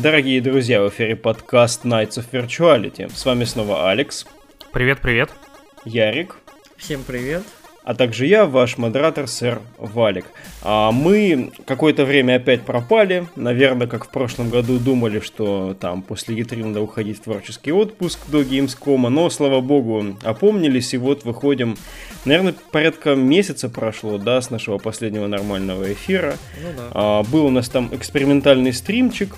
Дорогие друзья, в эфире подкаст Nights of Virtuality. С вами снова Алекс. Привет, привет. Ярик. Всем привет а также я, ваш модератор, сэр Валик. А мы какое-то время опять пропали, наверное, как в прошлом году думали, что там после E3 надо уходить в творческий отпуск до Gamescom, но, слава богу, опомнились, и вот выходим, наверное, порядка месяца прошло, да, с нашего последнего нормального эфира. Ну, да. а, был у нас там экспериментальный стримчик,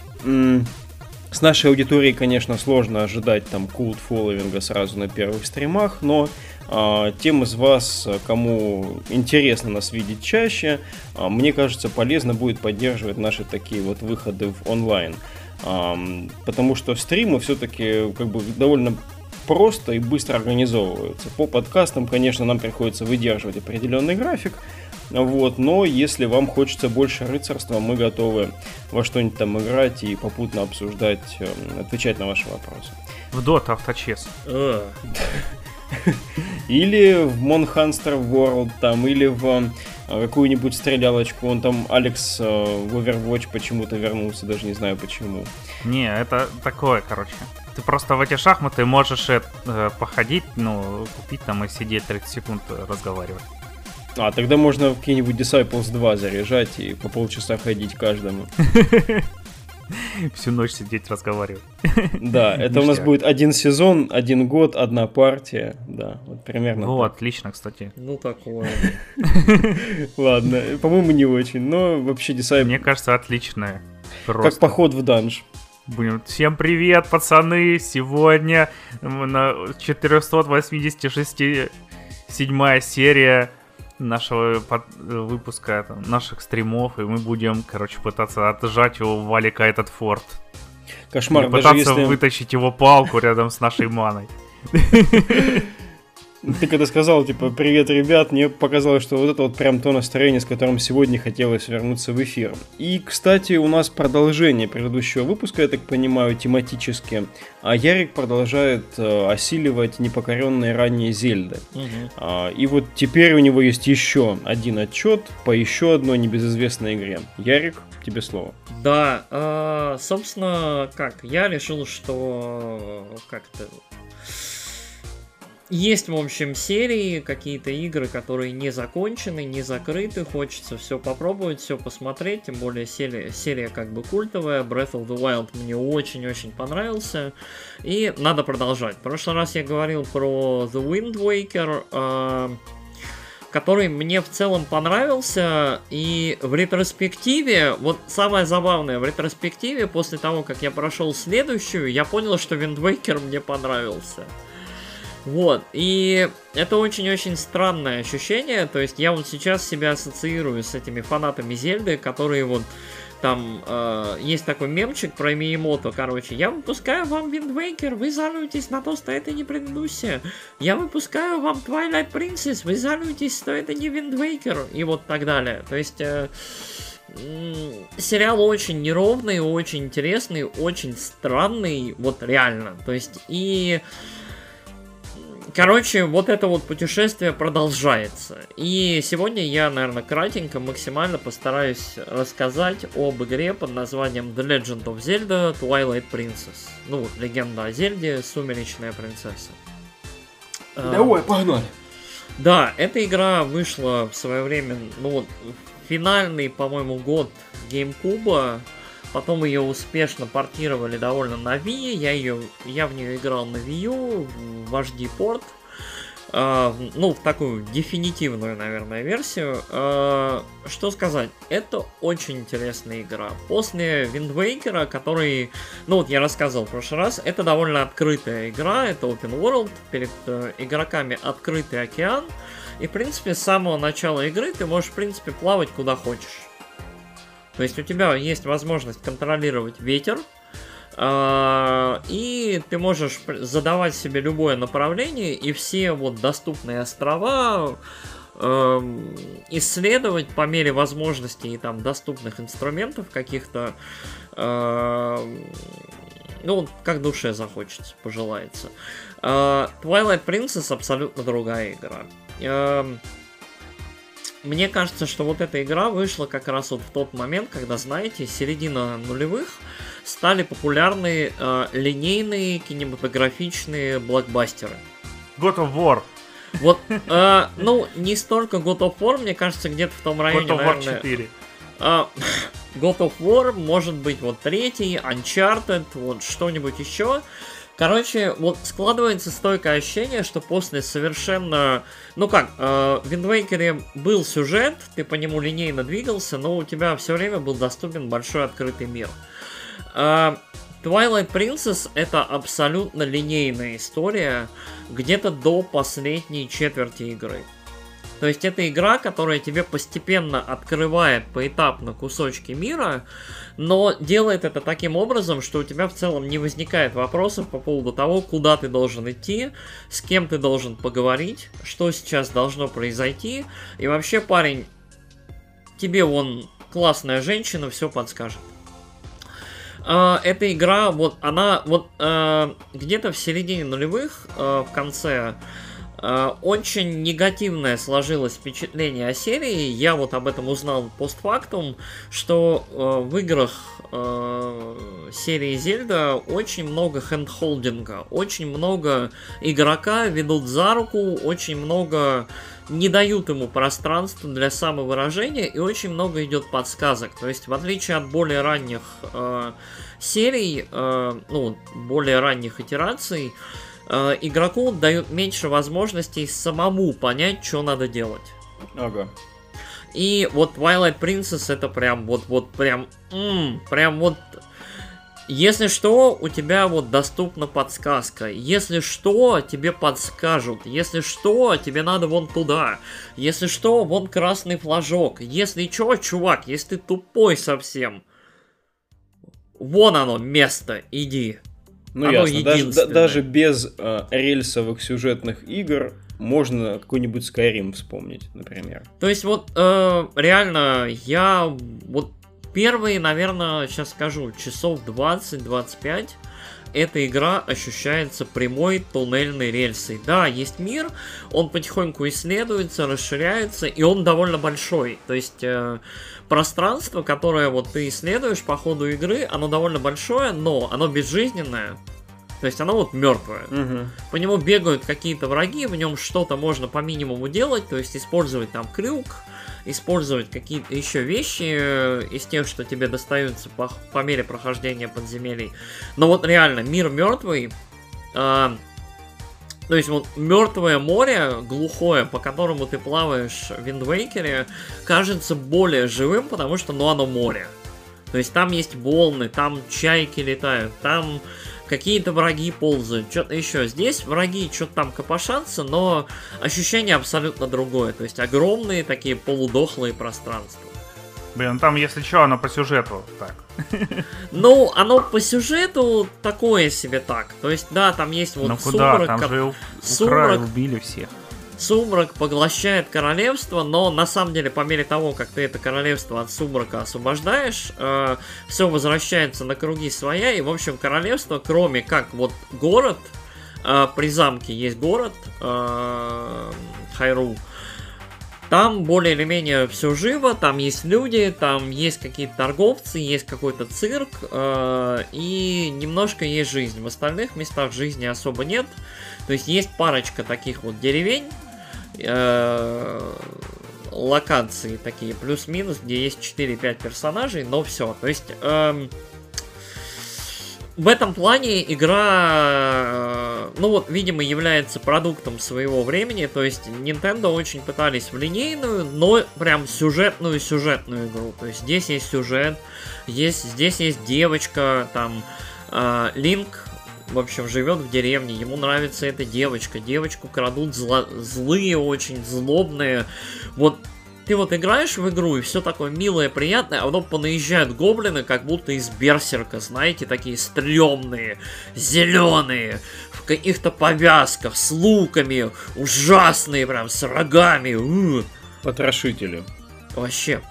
с нашей аудиторией, конечно, сложно ожидать там култ фолловинга сразу на первых стримах, но тем из вас, кому интересно нас видеть чаще, а, мне кажется, полезно будет поддерживать наши такие вот выходы в онлайн. А, потому что стримы все-таки как бы довольно просто и быстро организовываются. По подкастам, конечно, нам приходится выдерживать определенный график, вот, но если вам хочется больше рыцарства, мы готовы во что-нибудь там играть и попутно обсуждать, эм, отвечать на ваши вопросы. В Dota авточес. Или в Monhanster World, там, или в э, какую-нибудь стрелялочку. Он там, Алекс, э, в Overwatch почему-то вернулся, даже не знаю почему. Не, это такое, короче. Ты просто в эти шахматы можешь э, походить, ну, купить там и сидеть 30 секунд разговаривать. А, тогда можно какие-нибудь Disciples 2 заряжать и по полчаса ходить каждому. Всю ночь сидеть разговаривать. Да, это у нас будет один сезон, один год, одна партия. Да, вот примерно. Ну, отлично, кстати. Ну, такое. Ладно, по-моему, не очень, но вообще Disciple... Мне кажется, отличное. Как поход в данж. Будем. Всем привет, пацаны! Сегодня на 486 седьмая серия нашего под, выпуска, там, наших стримов, и мы будем, короче, пытаться отжать у Валика этот форт. Кошмар, и пытаться если... вытащить его палку рядом с нашей маной. Ты когда сказал, типа, привет, ребят, мне показалось, что вот это вот прям то настроение, с которым сегодня хотелось вернуться в эфир. И, кстати, у нас продолжение предыдущего выпуска, я так понимаю, тематически. А Ярик продолжает э, осиливать непокоренные ранее Зельды. Угу. А, и вот теперь у него есть еще один отчет по еще одной небезызвестной игре. Ярик, тебе слово. Да, э, собственно, как, я решил, что как-то есть, в общем, серии, какие-то игры, которые не закончены, не закрыты, хочется все попробовать, все посмотреть, тем более серия, серия как бы культовая, Breath of the Wild мне очень-очень понравился, и надо продолжать. В прошлый раз я говорил про The Wind Waker, э, который мне в целом понравился, и в ретроспективе, вот самое забавное, в ретроспективе, после того, как я прошел следующую, я понял, что Wind Waker мне понравился. Вот, и это очень-очень странное ощущение, то есть я вот сейчас себя ассоциирую с этими фанатами Зельды, которые вот там э, есть такой мемчик про Миемото, короче, я выпускаю вам Waker, вы жалуетесь на то, что это не предыдущее. Я выпускаю вам Twilight Princess, вы жалуетесь, что это не Waker, и вот так далее. То есть... Э, сериал очень неровный, очень интересный, очень странный, вот реально. То есть и Короче, вот это вот путешествие продолжается. И сегодня я, наверное, кратенько, максимально постараюсь рассказать об игре под названием The Legend of Zelda Twilight Princess. Ну, легенда о Зельде, Сумеречная принцесса. Давай, погнали. Да, эта игра вышла в свое время, ну вот, финальный, по-моему, год GameCube Потом ее успешно портировали довольно на Wii. Я, ее, я в нее играл на Wii U, в HD порт. Uh, ну, в такую дефинитивную, наверное, версию. Uh, что сказать? Это очень интересная игра. После Wind Waker, который, ну вот я рассказывал в прошлый раз, это довольно открытая игра, это open world, перед uh, игроками открытый океан. И, в принципе, с самого начала игры ты можешь, в принципе, плавать куда хочешь. То есть у тебя есть возможность контролировать ветер, а, и ты можешь задавать себе любое направление, и все вот доступные острова эм, исследовать по мере возможностей и там доступных инструментов каких-то, эм, ну, как душе захочется, пожелается. А, Twilight Princess абсолютно другая игра. Мне кажется, что вот эта игра вышла как раз вот в тот момент, когда, знаете, середина нулевых стали популярны э, линейные кинематографичные блокбастеры. God of War. Вот, э, ну, не столько God of War, мне кажется, где-то в том районе, God of War наверное, 4. а, God of War, может быть, вот третий, Uncharted, вот что-нибудь еще. Короче, вот складывается стойкое ощущение, что после совершенно... Ну как, э, в Wind Waker был сюжет, ты по нему линейно двигался, но у тебя все время был доступен большой открытый мир. Э, Twilight Princess это абсолютно линейная история, где-то до последней четверти игры. То есть это игра, которая тебе постепенно открывает поэтапно кусочки мира, но делает это таким образом, что у тебя в целом не возникает вопросов по поводу того, куда ты должен идти, с кем ты должен поговорить, что сейчас должно произойти. И вообще, парень, тебе вон классная женщина все подскажет. А, эта игра, вот она, вот а, где-то в середине нулевых, а, в конце, очень негативное сложилось впечатление о серии. Я вот об этом узнал постфактум, что э, в играх э, серии Зельда очень много хендхолдинга, очень много игрока ведут за руку, очень много не дают ему пространства для самовыражения и очень много идет подсказок. То есть, в отличие от более ранних э, серий, э, ну, более ранних итераций, э, игроку дают меньше возможностей самому понять, что надо делать. Ага. И вот Twilight Princess это прям вот, вот прям, м, прям вот если что, у тебя вот доступна подсказка. Если что, тебе подскажут. Если что, тебе надо вон туда. Если что, вон красный флажок. Если что, чувак, если ты тупой совсем, вон оно, место, иди. Ну Оно ясно, даже, да- даже без э, рельсовых сюжетных игр можно какой-нибудь Skyrim вспомнить, например. То есть вот э, реально я вот первые, наверное, сейчас скажу, часов 20-25 эта игра ощущается прямой туннельной рельсой. Да, есть мир, он потихоньку исследуется, расширяется, и он довольно большой. То есть э, пространство, которое вот ты исследуешь по ходу игры, оно довольно большое, но оно безжизненное. То есть оно вот мертвое. По нему бегают какие-то враги, в нем что-то можно по минимуму делать, то есть использовать там крюк, использовать какие-то еще вещи э, из тех, что тебе достаются по, по мере прохождения подземелий. Но вот реально, мир мертвый. а, то есть вот мертвое море, глухое, по которому ты плаваешь в Виндвейкере, кажется более живым, потому что ну оно море. То есть там есть волны, там чайки летают, там какие-то враги ползают, что-то еще. Здесь враги что-то там копошатся, но ощущение абсолютно другое. То есть огромные такие полудохлые пространства. Блин, ну там, если что, оно по сюжету так. Ну, оно по сюжету такое себе так. То есть, да, там есть вот ну куда? сумрак, Там же сумрак. убили всех. Сумрак поглощает королевство, но на самом деле, по мере того, как ты это королевство от сумрака освобождаешь, все возвращается на круги своя, и, в общем, королевство, кроме как вот город, э, при замке есть город, э, Хайру, там более или менее все живо, там есть люди, там есть какие-то торговцы, есть какой-то цирк, э, и немножко есть жизнь. В остальных местах жизни особо нет. То есть есть парочка таких вот деревень, э, локации такие плюс-минус, где есть 4-5 персонажей, но все. То есть эм, в этом плане игра, э, ну вот, видимо, является продуктом своего времени. То есть Nintendo очень пытались в линейную, но прям сюжетную-сюжетную игру. То есть здесь есть сюжет, есть, здесь есть девочка, там э, Линк, в общем, живет в деревне, ему нравится эта девочка. Девочку крадут зло- злые, очень злобные. Вот ты вот играешь в игру, и все такое милое, приятное, а потом понаезжают гоблины, как будто из берсерка, знаете, такие стрёмные, зеленые, в каких-то повязках, с луками, ужасные прям, с рогами. у, Потрошители. Вообще.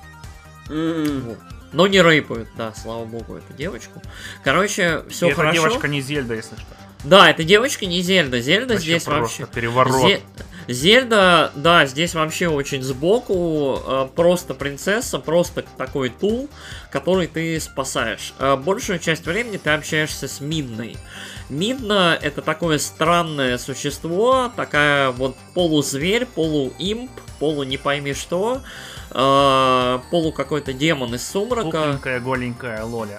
М, Вот. Но не рейпают, да, слава богу, эту девочку. Короче, все эта хорошо. девочка не Зельда, если что. Да, это девочка не Зельда. Зельда Вообще здесь просто вообще... переворот. Зе- Зельда, да, здесь вообще очень сбоку, э, просто принцесса, просто такой тул, который ты спасаешь. Э, большую часть времени ты общаешься с Мидной. Мидна это такое странное существо, такая вот полузверь, полуимп, полу не пойми что, э, полу какой-то демон из сумрака. Пухленькая, голенькая Лоля.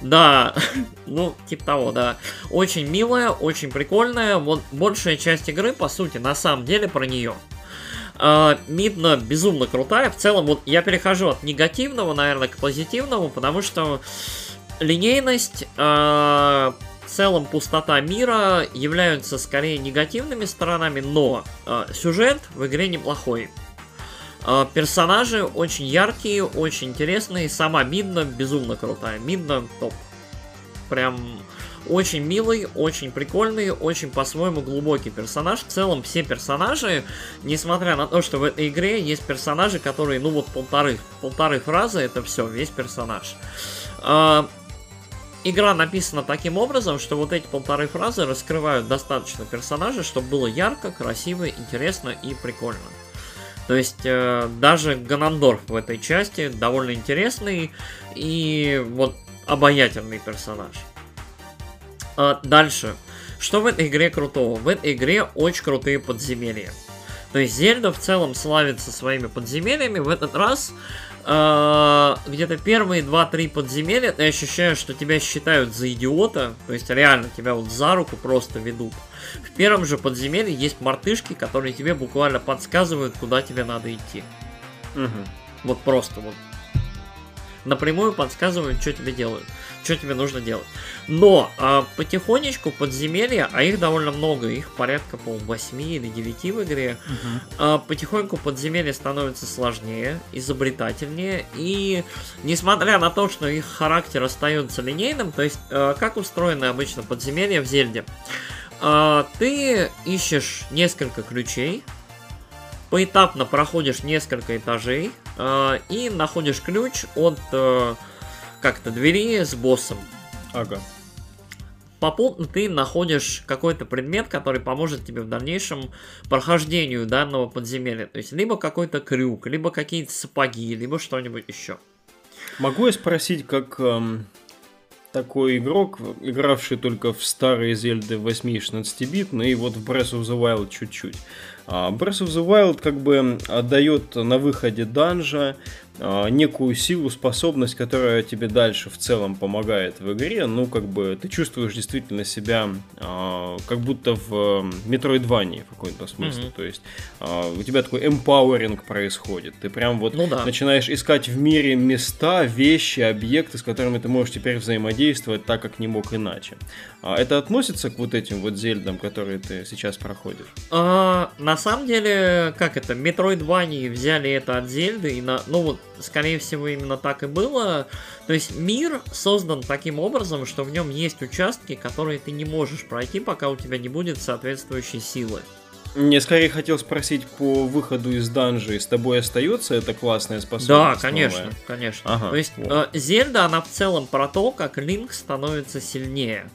Да, ну, типа того, да. Очень милая, очень прикольная. Вот большая часть игры, по сути, на самом деле про нее. Мидна безумно крутая. В целом, вот я перехожу от негативного, наверное, к позитивному, потому что линейность, uh, в целом пустота мира являются скорее негативными сторонами, но uh, сюжет в игре неплохой. А, персонажи очень яркие, очень интересные. Сама Мидна безумно крутая. Мидна топ. Прям очень милый, очень прикольный, очень по-своему глубокий персонаж. В целом все персонажи, несмотря на то, что в этой игре есть персонажи, которые, ну вот полторы, полторы фразы, это все, весь персонаж. А, игра написана таким образом, что вот эти полторы фразы раскрывают достаточно персонажей, чтобы было ярко, красиво, интересно и прикольно. То есть э, даже Ганандорф в этой части довольно интересный и вот обаятельный персонаж. А дальше. Что в этой игре крутого? В этой игре очень крутые подземелья. То есть Зельда в целом славится своими подземельями. В этот раз где-то первые 2-3 подземелья ты ощущаешь, что тебя считают за идиота. То есть реально тебя вот за руку просто ведут. В первом же подземелье есть мартышки, которые тебе буквально подсказывают, куда тебе надо идти. Угу. Вот просто вот. Напрямую подсказывают, что тебе делают, что тебе нужно делать. Но а, потихонечку подземелья, а их довольно много, их порядка, по 8 или 9 в игре, Мгм. а, потихоньку подземелья становятся сложнее, изобретательнее, и несмотря на то, что их характер остается линейным, то есть а, как устроены обычно подземелья в Зельде, А, ты ищешь несколько ключей, поэтапно проходишь несколько этажей а, и находишь ключ от э, как-то двери с боссом. Ага. Попутно ты находишь какой-то предмет, который поможет тебе в дальнейшем прохождению данного подземелья. То есть либо какой-то крюк, либо какие-то сапоги, либо что-нибудь еще. Могу я спросить, как эм, такой игрок, игравший только в старые Зельды 8 и 16 бит, ну и вот в Breath of the Wild чуть-чуть. А Breath of the Wild как бы отдает на выходе данжа некую силу, способность, которая тебе дальше в целом помогает в игре. Ну, как бы ты чувствуешь действительно себя а, как будто в Metroidvania в каком-то смысле. Мгм. То есть а, у тебя такой empowering происходит. Ты прям вот Ну да. начинаешь искать в мире места, вещи, объекты, с которыми ты можешь теперь взаимодействовать так, как не мог иначе. А это относится к вот этим вот зельдам, которые ты сейчас проходишь? А, на самом деле, как это, Metroidvania взяли это от Зельды, и на, ну вот, скорее всего, именно так и было. То есть мир создан таким образом, что в нем есть участки, которые ты не можешь пройти, пока у тебя не будет соответствующей силы. Мне скорее хотел спросить по выходу из данжей. С тобой остается эта классная способность? Да, конечно, новая? конечно. Ага, То есть вот. э, Зельда, она в целом про то, как Линк становится сильнее.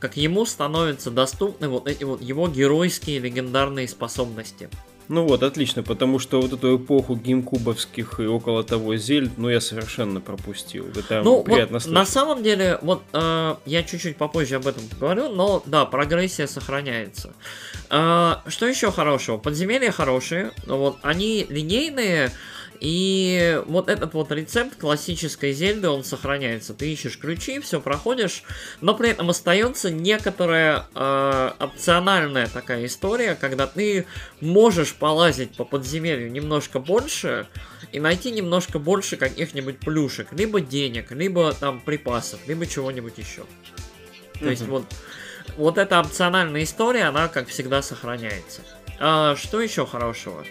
Как ему становятся доступны вот эти вот его геройские легендарные способности. Ну вот, отлично, потому что вот эту эпоху геймкубовских и около того зельд, ну я совершенно пропустил. Это Ну, приятно вот, слышать. на самом деле, вот э, я чуть-чуть попозже об этом поговорю, но да, прогрессия сохраняется. Э, что еще хорошего? Подземелья хорошие, но вот они линейные, и вот этот вот рецепт классической Зельды, он сохраняется. Ты ищешь ключи, все проходишь, но при этом остается некоторая э, опциональная такая история, когда ты можешь полазить по подземелью немножко больше и найти немножко больше каких-нибудь плюшек, либо денег, либо там припасов, либо чего-нибудь еще. То есть Мгм. вот, вот эта опциональная история, она как всегда сохраняется. А, что еще хорошего?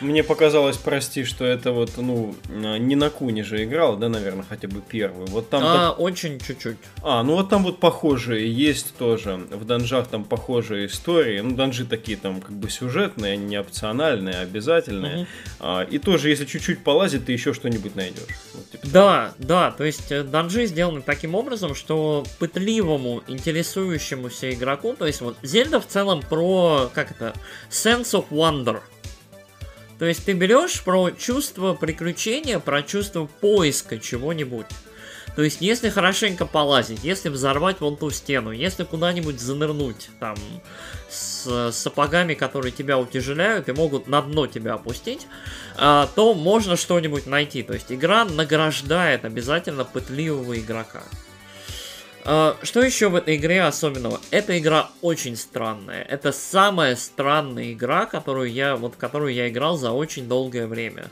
Мне показалось, прости, что это вот, ну, а, не на Куне же играл, да, наверное, хотя бы первый. Вот там... А, так- очень чуть-чуть. А, ну вот там вот похожие есть тоже. В данжах там похожие истории. Ну, данжи такие там как бы сюжетные, не опциональные, а обязательные. А, и тоже, если чуть-чуть полазить, ты еще что-нибудь найдешь. Вот, типа, Да, да, то есть э, данжи сделаны таким образом, что пытливому, интересующемуся игроку, то есть вот Зельда в целом про, как это, sense of wonder. То есть ты берешь про чувство приключения, про чувство поиска чего-нибудь. То есть, если хорошенько полазить, если взорвать вон ту стену, если куда-нибудь занырнуть, там, с сапогами, которые тебя утяжеляют и могут на дно тебя опустить, а, то можно что-нибудь найти. То есть, игра награждает обязательно пытливого игрока. А, что еще в этой игре особенного? Эта игра очень странная. Это самая странная игра, которую я, вот, которую я играл за очень долгое время.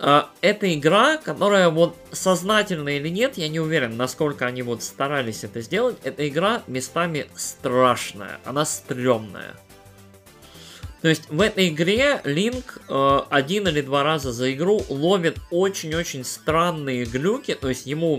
Uh, это игра, которая вот сознательно или нет, я не уверен, насколько они вот старались это сделать. Эта игра местами страшная, она стрёмная. То есть в этой игре Линк uh, один или два раза за игру ловит очень-очень странные глюки, то есть ему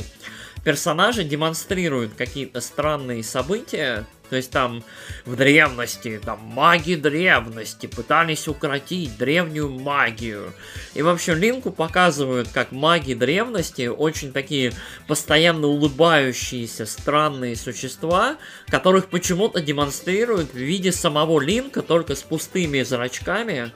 персонажи демонстрируют какие-то странные события, то есть там в древности, там маги древности пытались укротить древнюю магию. И вообще Линку показывают, как маги древности очень такие постоянно улыбающиеся странные существа, которых почему-то демонстрируют в виде самого Линка, только с пустыми зрачками.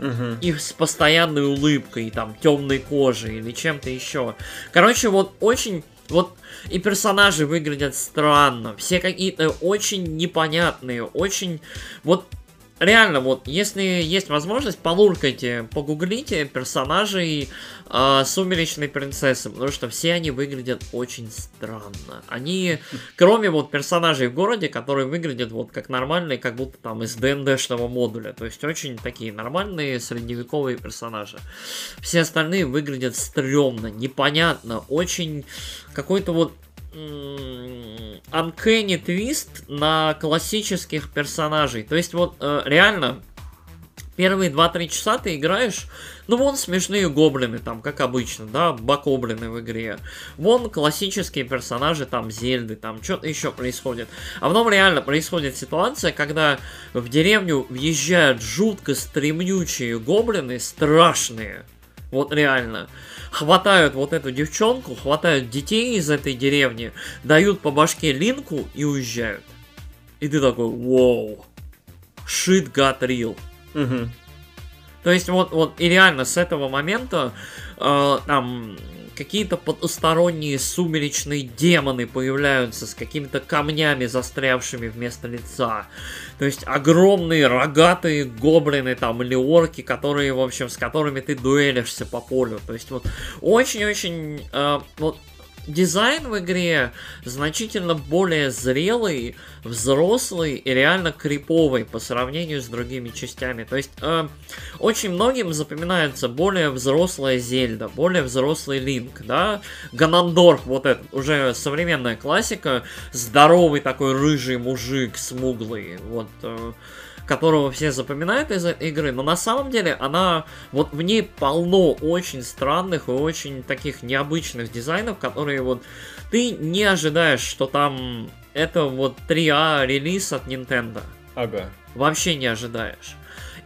Угу. И с постоянной улыбкой, там, темной кожей или чем-то еще. Короче, вот очень вот и персонажи выглядят странно, все какие-то очень непонятные, очень... Вот реально, вот, если есть возможность, полуркайте, погуглите персонажей э, Сумеречной Принцессы, потому что все они выглядят очень странно. Они, кроме вот персонажей в городе, которые выглядят вот как нормальные, как будто там из ДНДшного модуля, то есть очень такие нормальные средневековые персонажи. Все остальные выглядят стрёмно, непонятно, очень какой-то вот uncanny твист на классических персонажей. То есть вот э, реально первые 2-3 часа ты играешь, ну вон смешные гоблины там, как обычно, да, бакоблины в игре. Вон классические персонажи, там Зельды, там что-то еще происходит. А потом реально происходит ситуация, когда в деревню въезжают жутко стремнючие гоблины, страшные. Вот реально хватают вот эту девчонку, хватают детей из этой деревни, дают по башке Линку и уезжают. И ты такой, вау, shit got real. Угу. То есть вот, вот и реально с этого момента э, там какие-то потусторонние сумеречные демоны появляются с какими-то камнями застрявшими вместо лица. То есть огромные рогатые гоблины там или орки, которые, в общем, с которыми ты дуэлишься по полю. То есть вот очень-очень э, вот дизайн в игре значительно более зрелый, взрослый и реально криповый по сравнению с другими частями. То есть э, очень многим запоминается более взрослая Зельда, более взрослый Линк, да, Ганандорф, вот этот, уже современная классика, здоровый такой рыжий мужик, смуглый, вот... Э, которого все запоминают из этой игры, но на самом деле она, вот в ней полно очень странных и очень таких необычных дизайнов, которые вот ты не ожидаешь, что там это вот 3А релиз от Nintendo. Ага. Вообще не ожидаешь.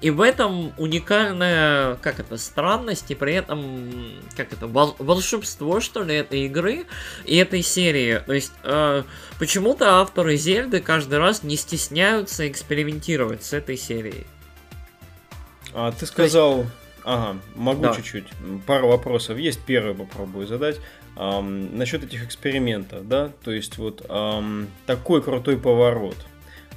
И в этом уникальная, как это, странность, и при этом, как это, вол- волшебство, что ли, этой игры и этой серии. То есть, э, почему-то авторы Зельды каждый раз не стесняются экспериментировать с этой серией. А ты сказал... Есть... Ага, могу да. чуть-чуть. Пару вопросов есть. Первый попробую задать. Эм, насчет этих экспериментов, да? То есть вот эм, такой крутой поворот –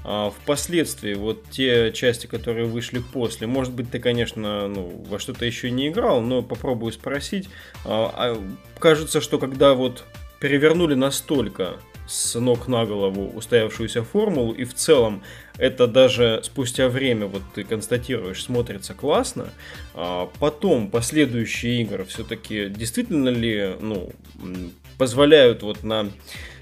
впоследствии, вот те части, которые вышли после, может быть, ты, конечно, ну, во что-то еще не играл, но попробую спросить. А, а, кажется, что когда вот перевернули настолько с ног на голову устоявшуюся формулу, и в целом это даже спустя время, вот ты констатируешь, смотрится классно, а потом последующие игры все-таки действительно ли, ну, позволяют вот на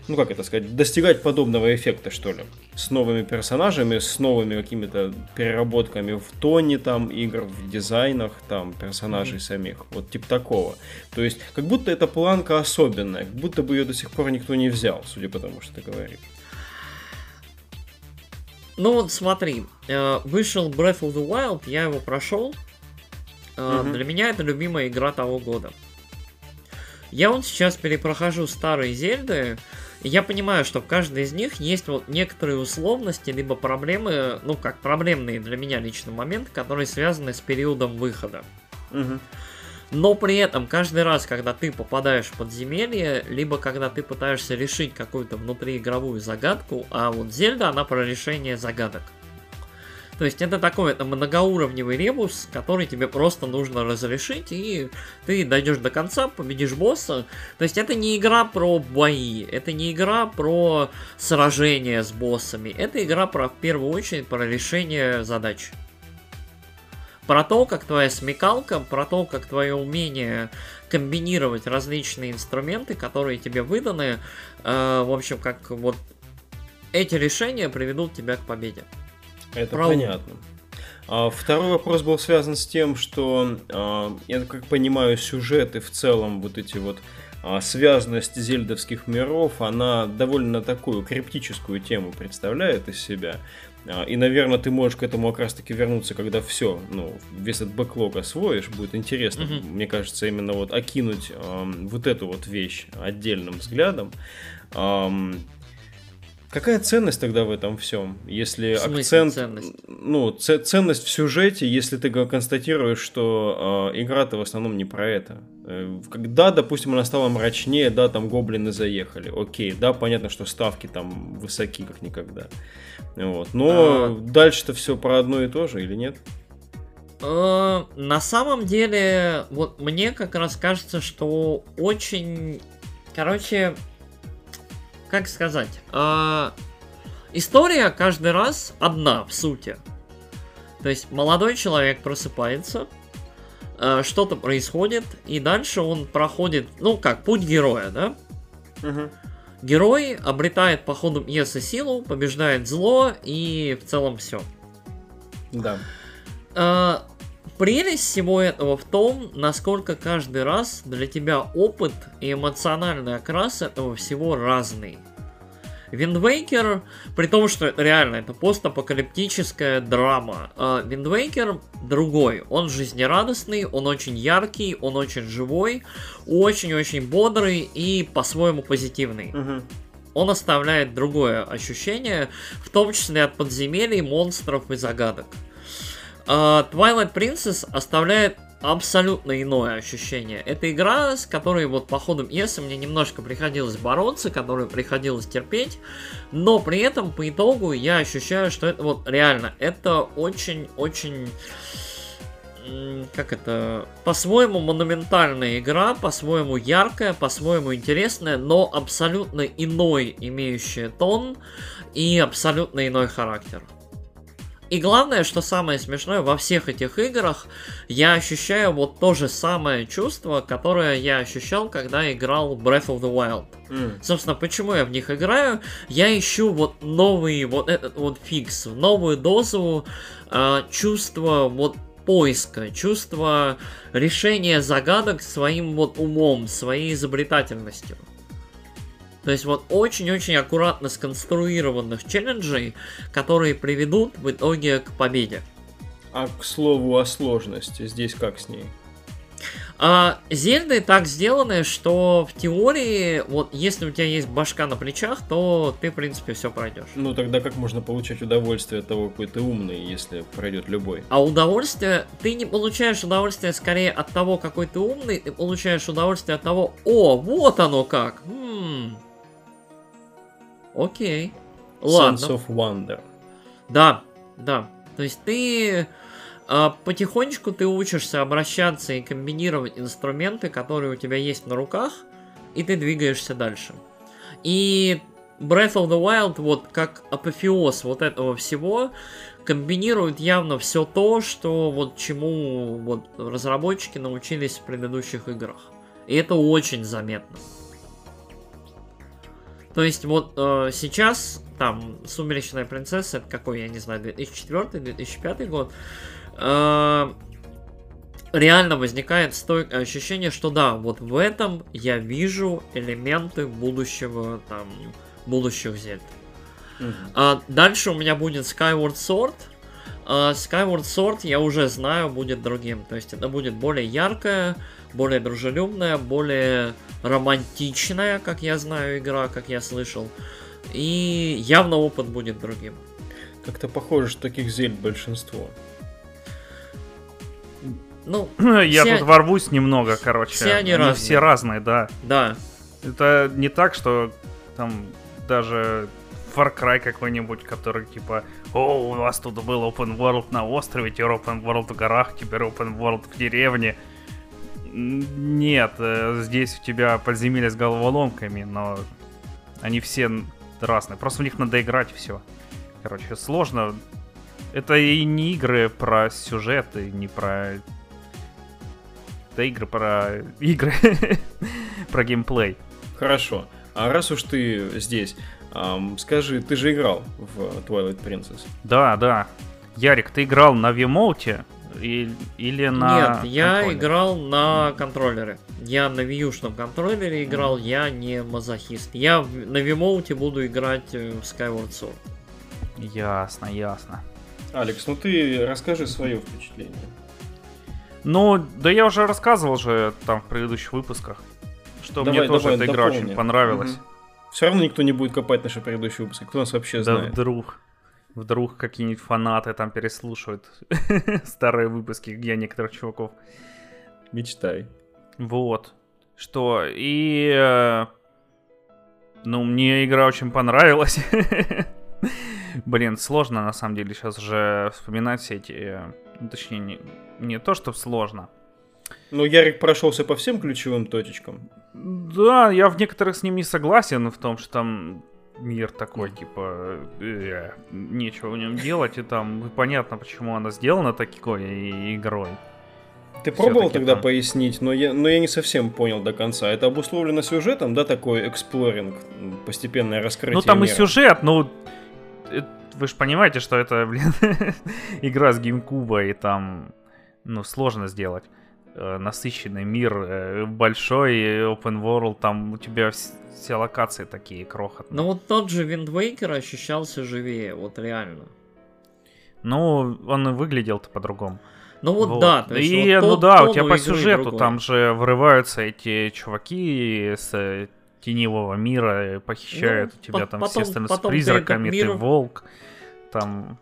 ну как это сказать, достигать подобного эффекта, что ли. С новыми персонажами, с новыми какими-то переработками в тоне там игр, в дизайнах там персонажей mm-hmm. самих. Вот типа такого. То есть, как будто эта планка особенная, как будто бы ее до сих пор никто не взял, судя по тому, что ты говоришь. Ну вот смотри, э, вышел Breath of the Wild, я его прошел. Mm-hmm. Для меня это любимая игра того года. Я вот сейчас перепрохожу старые Зельды, я понимаю, что в каждой из них есть вот некоторые условности, либо проблемы, ну как проблемные для меня лично моменты, которые связаны с периодом выхода. Но при этом каждый раз, когда ты попадаешь в подземелье, либо когда ты пытаешься решить какую-то внутриигровую загадку, а вот Зельда, она про решение загадок. То есть это такой это многоуровневый ребус, который тебе просто нужно разрешить, и ты дойдешь до конца, победишь босса. То есть это не игра про бои, это не игра про сражения с боссами, это игра про, в первую очередь, про решение задач. Про то, как твоя смекалка, про то, как твое умение комбинировать различные инструменты, которые тебе выданы, э, в общем, как вот эти решения приведут тебя к победе. Это Правда. понятно. А второй вопрос был связан с тем, что, а, я как понимаю, сюжеты в целом, вот эти вот а, связанность зельдовских миров, она довольно такую криптическую тему представляет из себя. А, И, наверное, ты можешь к этому как раз-таки вернуться, когда все, ну, весь этот бэклог освоишь. Будет интересно, Мгм. мне кажется, именно вот окинуть ам, вот эту вот вещь отдельным взглядом. Ам, Какая ценность тогда в этом всем? Если В смысле акцент, ценность? ну, ц- ценность в сюжете, если ты констатируешь, что э, игра-то в основном не про это. Э, когда, допустим, она стала мрачнее, да, там гоблины заехали, окей, да, понятно, что ставки там высоки, как никогда. Вот. Но А. дальше-то все про одно и то же, или нет? Э, На самом деле, вот мне как раз кажется, что очень, короче, как сказать, э, история каждый раз одна в сути. То есть молодой человек просыпается, э, что-то происходит, и дальше он проходит, ну как, путь героя, да? Герой обретает по ходу пьесы силу, побеждает зло, и в целом все. Да. А, Прелесть всего этого в том, насколько каждый раз для тебя опыт и эмоциональный окрас этого всего разный. Wind Waker, при том, что реально, это постапокалиптическая драма. а, Wind Waker другой, он жизнерадостный, он очень яркий, он очень живой, очень-очень бодрый и по-своему позитивный Мгм. он оставляет другое ощущение, в том числе от подземелий, монстров и загадок. А, Twilight Princess оставляет абсолютно иное ощущение. Это игра, с которой вот по ходу пьесы мне немножко приходилось бороться, которую приходилось терпеть, но при этом по итогу я ощущаю, что это вот реально, это очень-очень как это, по-своему монументальная игра, по-своему яркая, по-своему интересная, но абсолютно иной имеющая тон и абсолютно иной характер. И главное, что самое смешное, во всех этих играх я ощущаю вот то же самое чувство, которое я ощущал, когда играл Breath of the Wild. М. Собственно, почему я в них играю? Я ищу вот новый вот этот вот фикс, новую дозу э, чувства вот поиска, чувства решения загадок своим вот умом, своей изобретательностью. То есть вот очень-очень аккуратно сконструированных челленджей, которые приведут в итоге к победе. А к слову о сложности, здесь как с ней? А Зельды так сделаны, что в теории, вот если у тебя есть башка на плечах, то ты, в принципе, все пройдешь. Ну тогда как можно получать удовольствие от того, какой ты умный, если пройдет любой? А удовольствие, ты не получаешь удовольствие скорее от того, какой ты умный, ты получаешь удовольствие от того, о, вот оно как. М. Окей. Ладно. Sense of Wonder. Да, да. То есть ты а, потихонечку ты учишься обращаться и комбинировать инструменты, которые у тебя есть на руках, и ты двигаешься дальше. И Breath of the Wild, вот как апофеоз вот этого всего, комбинирует явно все то, что вот чему вот разработчики научились в предыдущих играх. И это очень заметно. То есть вот э, сейчас там Сумеречная принцесса, это какой, я не знаю, 2004-2005 год, э, реально возникает стойкое ощущение, что да, вот в этом я вижу элементы будущего, там, будущих Зельд. Мгм. А дальше у меня будет Skyward Sword. А Skyward Sword я уже знаю будет другим. То есть это будет более яркая, более дружелюбная, более романтичная, как я знаю, игра, как я слышал. И явно опыт будет другим. Как-то похоже, что таких зель большинство. Ну, Я все- тут ворвусь немного, короче. все они разные. все разные, да. да. Это не так, что там даже Far Cry какой-нибудь, который типа, о, у вас тут был open world на острове, теперь open world в горах, теперь open world в деревне. Нет, э, здесь у тебя подземелье с головоломками, но они все разные. Просто в них надо играть все. Короче, сложно. Это и не игры про сюжет, и не про... Это игры про игры. про геймплей. Хорошо. А раз уж ты здесь, ам, скажи, ты же играл в Twilight Princess? Да, да. Ярик, ты играл на Вимоуте и- или на Нет, я контроле? играл на контроллере. Я на вьюшном контроллере играл, я не мазохист. Я на Вимоуте буду играть э, в Skyward Sword. Ясно, ясно. Алекс, ну ты расскажи свое впечатление. Ну, да я уже рассказывал же там в предыдущих выпусках, что Давай, мне тоже давай, эта игра дополни. очень понравилась. Все равно никто не будет копать наши предыдущие выпуски. Кто нас вообще Да знает? вдруг, вдруг какие-нибудь фанаты там переслушают старые выпуски, где некоторых чуваков. Мечтай. Вот. Что, и... э, Ну, мне игра очень понравилась. Блин, сложно на самом деле сейчас же вспоминать все эти... э, ну, Точнее, не, не то, что сложно. Ну, Ярик прошелся по всем ключевым точечкам. Да, я в некоторых с ним не согласен в том, что там мир такой, типа, э, нечего в нем делать, и там понятно, почему она сделана такой и- игрой. Ты пробовал тогда там. пояснить, но я, но я не совсем понял до конца. Это обусловлено сюжетом, да, такой эксплоринг, постепенное раскрытие Ну там и мира? сюжет, ну э, вы же понимаете, что это, блин, игра с GameCube, и там, ну, сложно сделать. Э, Насыщенный мир, э, большой, э, open world, там у тебя вс- все локации такие крохотные. Но вот тот же Wind Waker ощущался живее, вот реально. Ну, он и выглядел-то по-другому. Ну вот, Вот. да, то есть и, вот ну да, у тебя по сюжету другой. там же врываются эти чуваки с теневого мира, и похищают Ну, у тебя по- там, потом- естественно, потом с ты призраками, ты мир- волк, там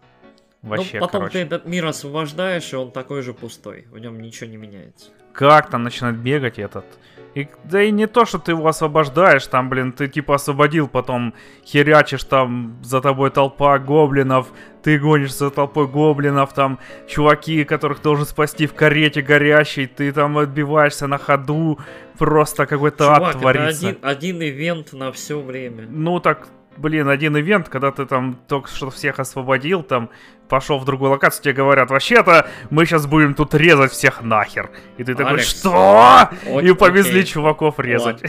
вообще, ну, потом короче. ты этот мир освобождаешь, и он такой же пустой. В нем ничего не меняется. Как там начинает бегать этот? И, да и не то, что ты его освобождаешь, там, блин, ты типа освободил, потом херячишь, там за тобой толпа гоблинов, ты гонишь за толпой гоблинов, там чуваки, которых должен спасти в карете горящей, ты там отбиваешься на ходу, просто какой-то ад творится. один, один ивент на все время. Ну так, блин, один ивент, когда ты там только что всех освободил, там пошел в другую локацию, тебе говорят, вообще-то мы сейчас будем тут резать всех нахер. И ты такой, Алекс, что? И Окей, повезли окей. чуваков резать.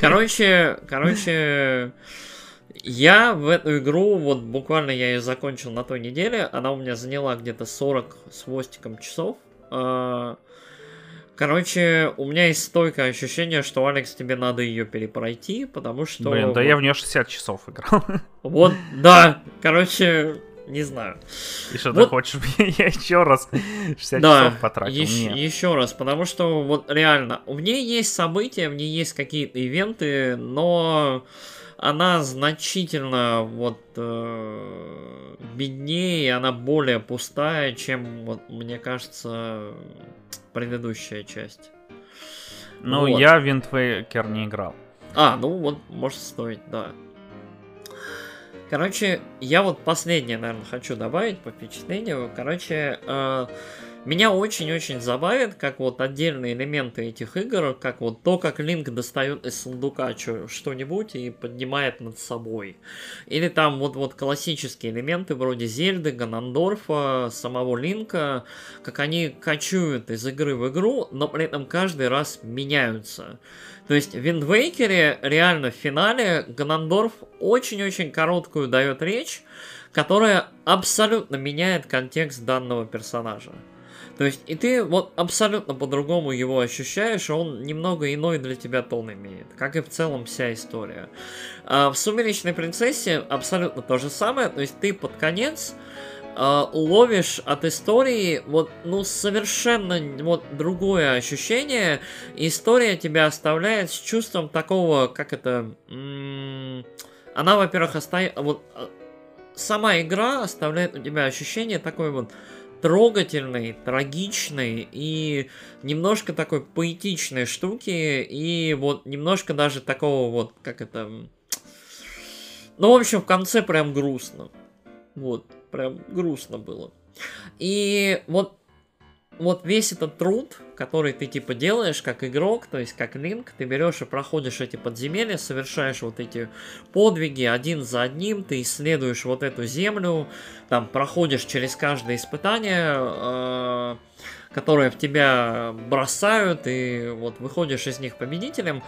Короче, короче, я в эту игру, вот буквально я ее закончил на той неделе, она у меня заняла где-то 40 с хвостиком часов. Короче, у меня есть стойкое ощущение, что, Алекс, тебе надо ее перепройти, потому что... Блин, да вот- я в нее 60 часов играл. Вот, да, короче, не знаю. И что Вот- ты хочешь, я еще раз 60 Да, часов потратил? ещ- Нет. еще раз, потому что вот реально, в ней есть события, в ней есть какие-то ивенты, но она значительно вот э, беднее, она более пустая, чем вот мне кажется предыдущая часть. Ну, вот. я в Wind Waker не играл. А, ну вот, может стоить, да. Короче, я вот последнее, наверное, хочу добавить по впечатлению. Короче, э, меня очень-очень забавит, как вот отдельные элементы этих игр, как вот то, как Линк достает из сундука что-нибудь и поднимает над собой. Или там вот, вот классические элементы вроде Зельды, Ганандорфа, самого Линка, как они кочуют из игры в игру, но при этом каждый раз меняются. То есть в Waker реально в финале Ганандорф очень-очень короткую дает речь, которая абсолютно меняет контекст данного персонажа. То есть и ты вот абсолютно по-другому его ощущаешь, и он немного иной для тебя тон имеет, как и в целом вся история. А в «Сумеречной принцессе» абсолютно то же самое, то есть ты под конец э, ловишь от истории вот, ну, совершенно вот другое ощущение. История тебя оставляет с чувством такого, как это... м- она, во-первых, остается... Вот, э, сама игра оставляет у тебя ощущение такой вот трогательной, трагичной и немножко такой поэтичной штуки, и вот немножко даже такого вот, как это... Ну, в общем, в конце прям грустно. Вот, прям грустно было. И вот вот весь этот труд, который ты типа делаешь как игрок, то есть как линк, ты берешь и проходишь эти подземелья, совершаешь вот эти подвиги один за одним, ты исследуешь вот эту землю, там проходишь через каждое испытание, э, которое в тебя бросают, и вот выходишь из них победителем.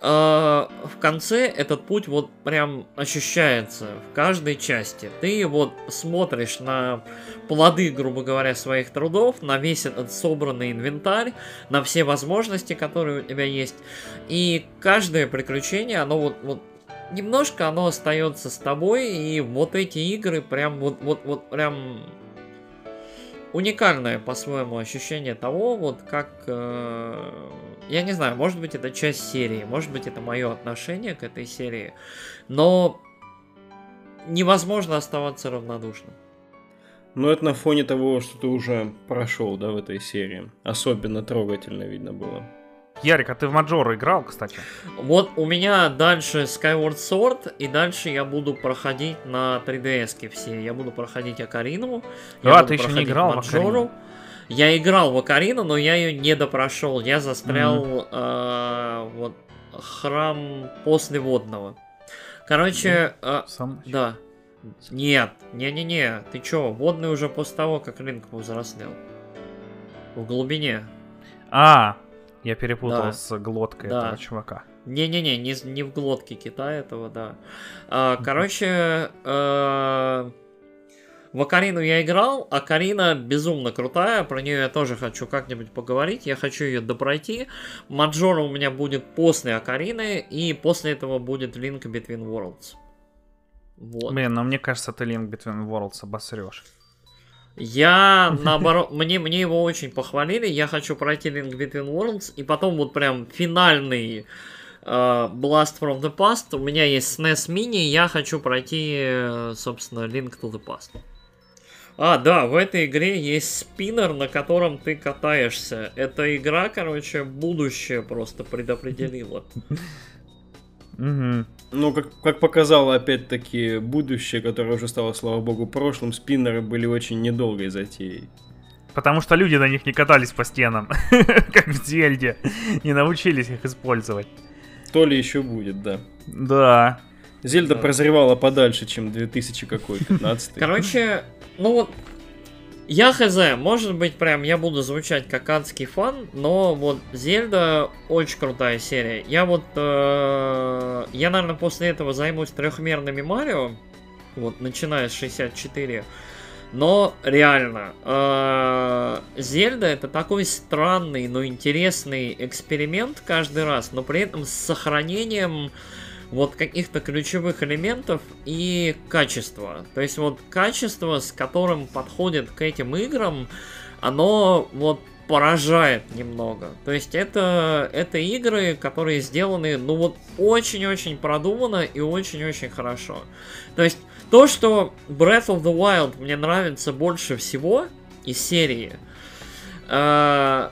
Э, в конце этот путь вот прям ощущается в каждой части. Ты вот смотришь на плоды, грубо говоря, своих трудов, на весь этот собранный инвентарь, на все возможности, которые у тебя есть. И каждое приключение, оно вот, вот немножко оно остается с тобой, и вот эти игры прям вот, вот, вот прям уникальное по-своему ощущение того, вот как... Э, я не знаю, может быть это часть серии, может быть это мое отношение к этой серии, но невозможно оставаться равнодушным. Но это на фоне того, что ты уже прошел, да, в этой серии. Особенно трогательно видно было. Ярик, а ты в Маджору играл, кстати? Вот у меня дальше Skyward Sword, и дальше я буду проходить на 3DS все. Я буду проходить Акарину. Да, ты еще не играл в Акарину. Я играл в Акарину, но я ее не допрошел. Я застрял mm-hmm. э, вот храм после водного. Короче, э, Сам? да. Нет, не-не-не, ты чё, водный уже после того, как Линк повзрослел. В глубине. А, я перепутал да. с глоткой да. этого чувака. Не-не-не, не, не в глотке кита этого, да. А, короче, а, в Акарину я играл, а Карина безумно крутая, про нее я тоже хочу как-нибудь поговорить, я хочу ее допройти. Маджора у меня будет после Акарины, и после этого будет Link Between Worlds. Вот. Блин, но мне кажется, ты Link Between Worlds обосрешь. Я, наоборот, мне, мне его очень похвалили, я хочу пройти Link Between Worlds, и потом вот прям финальный uh, Blast from the Past, у меня есть SNES Mini, я хочу пройти, э, собственно, Link to the Past. А, да, в этой игре есть спиннер, на котором ты катаешься. Эта игра, короче, будущее просто предопределила. Угу. Ну, как, как показало, опять-таки, будущее, которое уже стало, слава богу, прошлым, спиннеры были очень недолгой затеей. Потому что люди на них не катались по стенам, как в Зельде, не научились их использовать. То ли еще будет, да. Да. Зельда да. прозревала подальше, чем 2000 какой, 15 Короче, ну вот я хз, может быть, прям я буду звучать как адский фан, но вот Зельда очень крутая серия. Я вот, э, я, наверное, после этого займусь трехмерными Марио, вот, начиная с 64. Но реально, э, Зельда это такой странный, но интересный эксперимент каждый раз, но при этом с сохранением вот каких-то ключевых элементов и качества. То есть вот качество, с которым подходит к этим играм, оно вот поражает немного. То есть это, это игры, которые сделаны, ну вот, очень-очень продуманно и очень-очень хорошо. То есть то, что Breath of the Wild мне нравится больше всего из серии, э,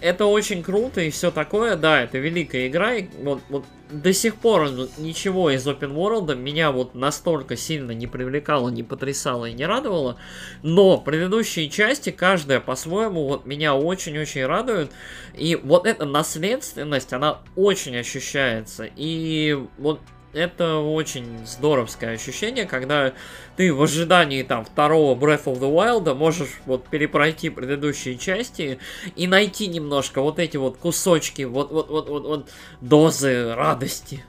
это очень круто и все такое, да, это великая игра, и вот, вот до сих пор ничего из Open World меня вот настолько сильно не привлекало, не потрясало и не радовало, но предыдущие части, каждая по-своему, вот меня очень-очень радует, и вот эта наследственность, она очень ощущается, и вот это очень здоровское ощущение, когда ты в ожидании там второго Breath of the Wild можешь вот перепройти предыдущие части и найти немножко вот эти вот кусочки, вот вот вот вот, вот дозы радости.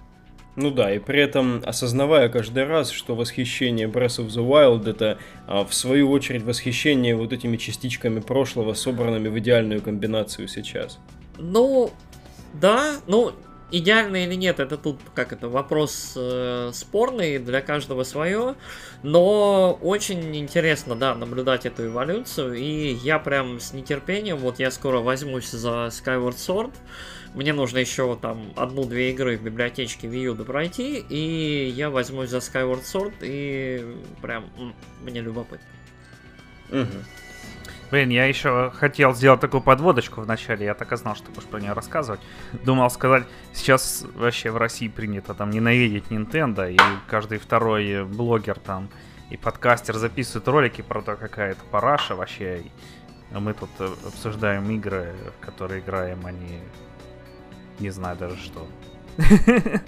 Ну да, и при этом осознавая каждый раз, что восхищение Breath of the Wild это а, в свою очередь восхищение вот этими частичками прошлого, собранными в идеальную комбинацию сейчас. Ну, да, ну, идеально или нет, это тут как это вопрос э, спорный для каждого свое, но очень интересно, да, наблюдать эту эволюцию, и я прям с нетерпением, вот я скоро возьмусь за Skyward Sword, мне нужно еще там одну-две игры в библиотечке Wii U пройти, и я возьмусь за Skyward Sword, и прям м, мне любопытно. Мгм. Блин, я еще хотел сделать такую подводочку в начале, я так и знал, что будешь про нее рассказывать. Думал сказать, сейчас вообще в России принято там ненавидеть Nintendo, и каждый второй блогер там и подкастер записывает ролики про то, какая это параша вообще. И мы тут э, обсуждаем игры, в которые играем, они... Не знаю даже что.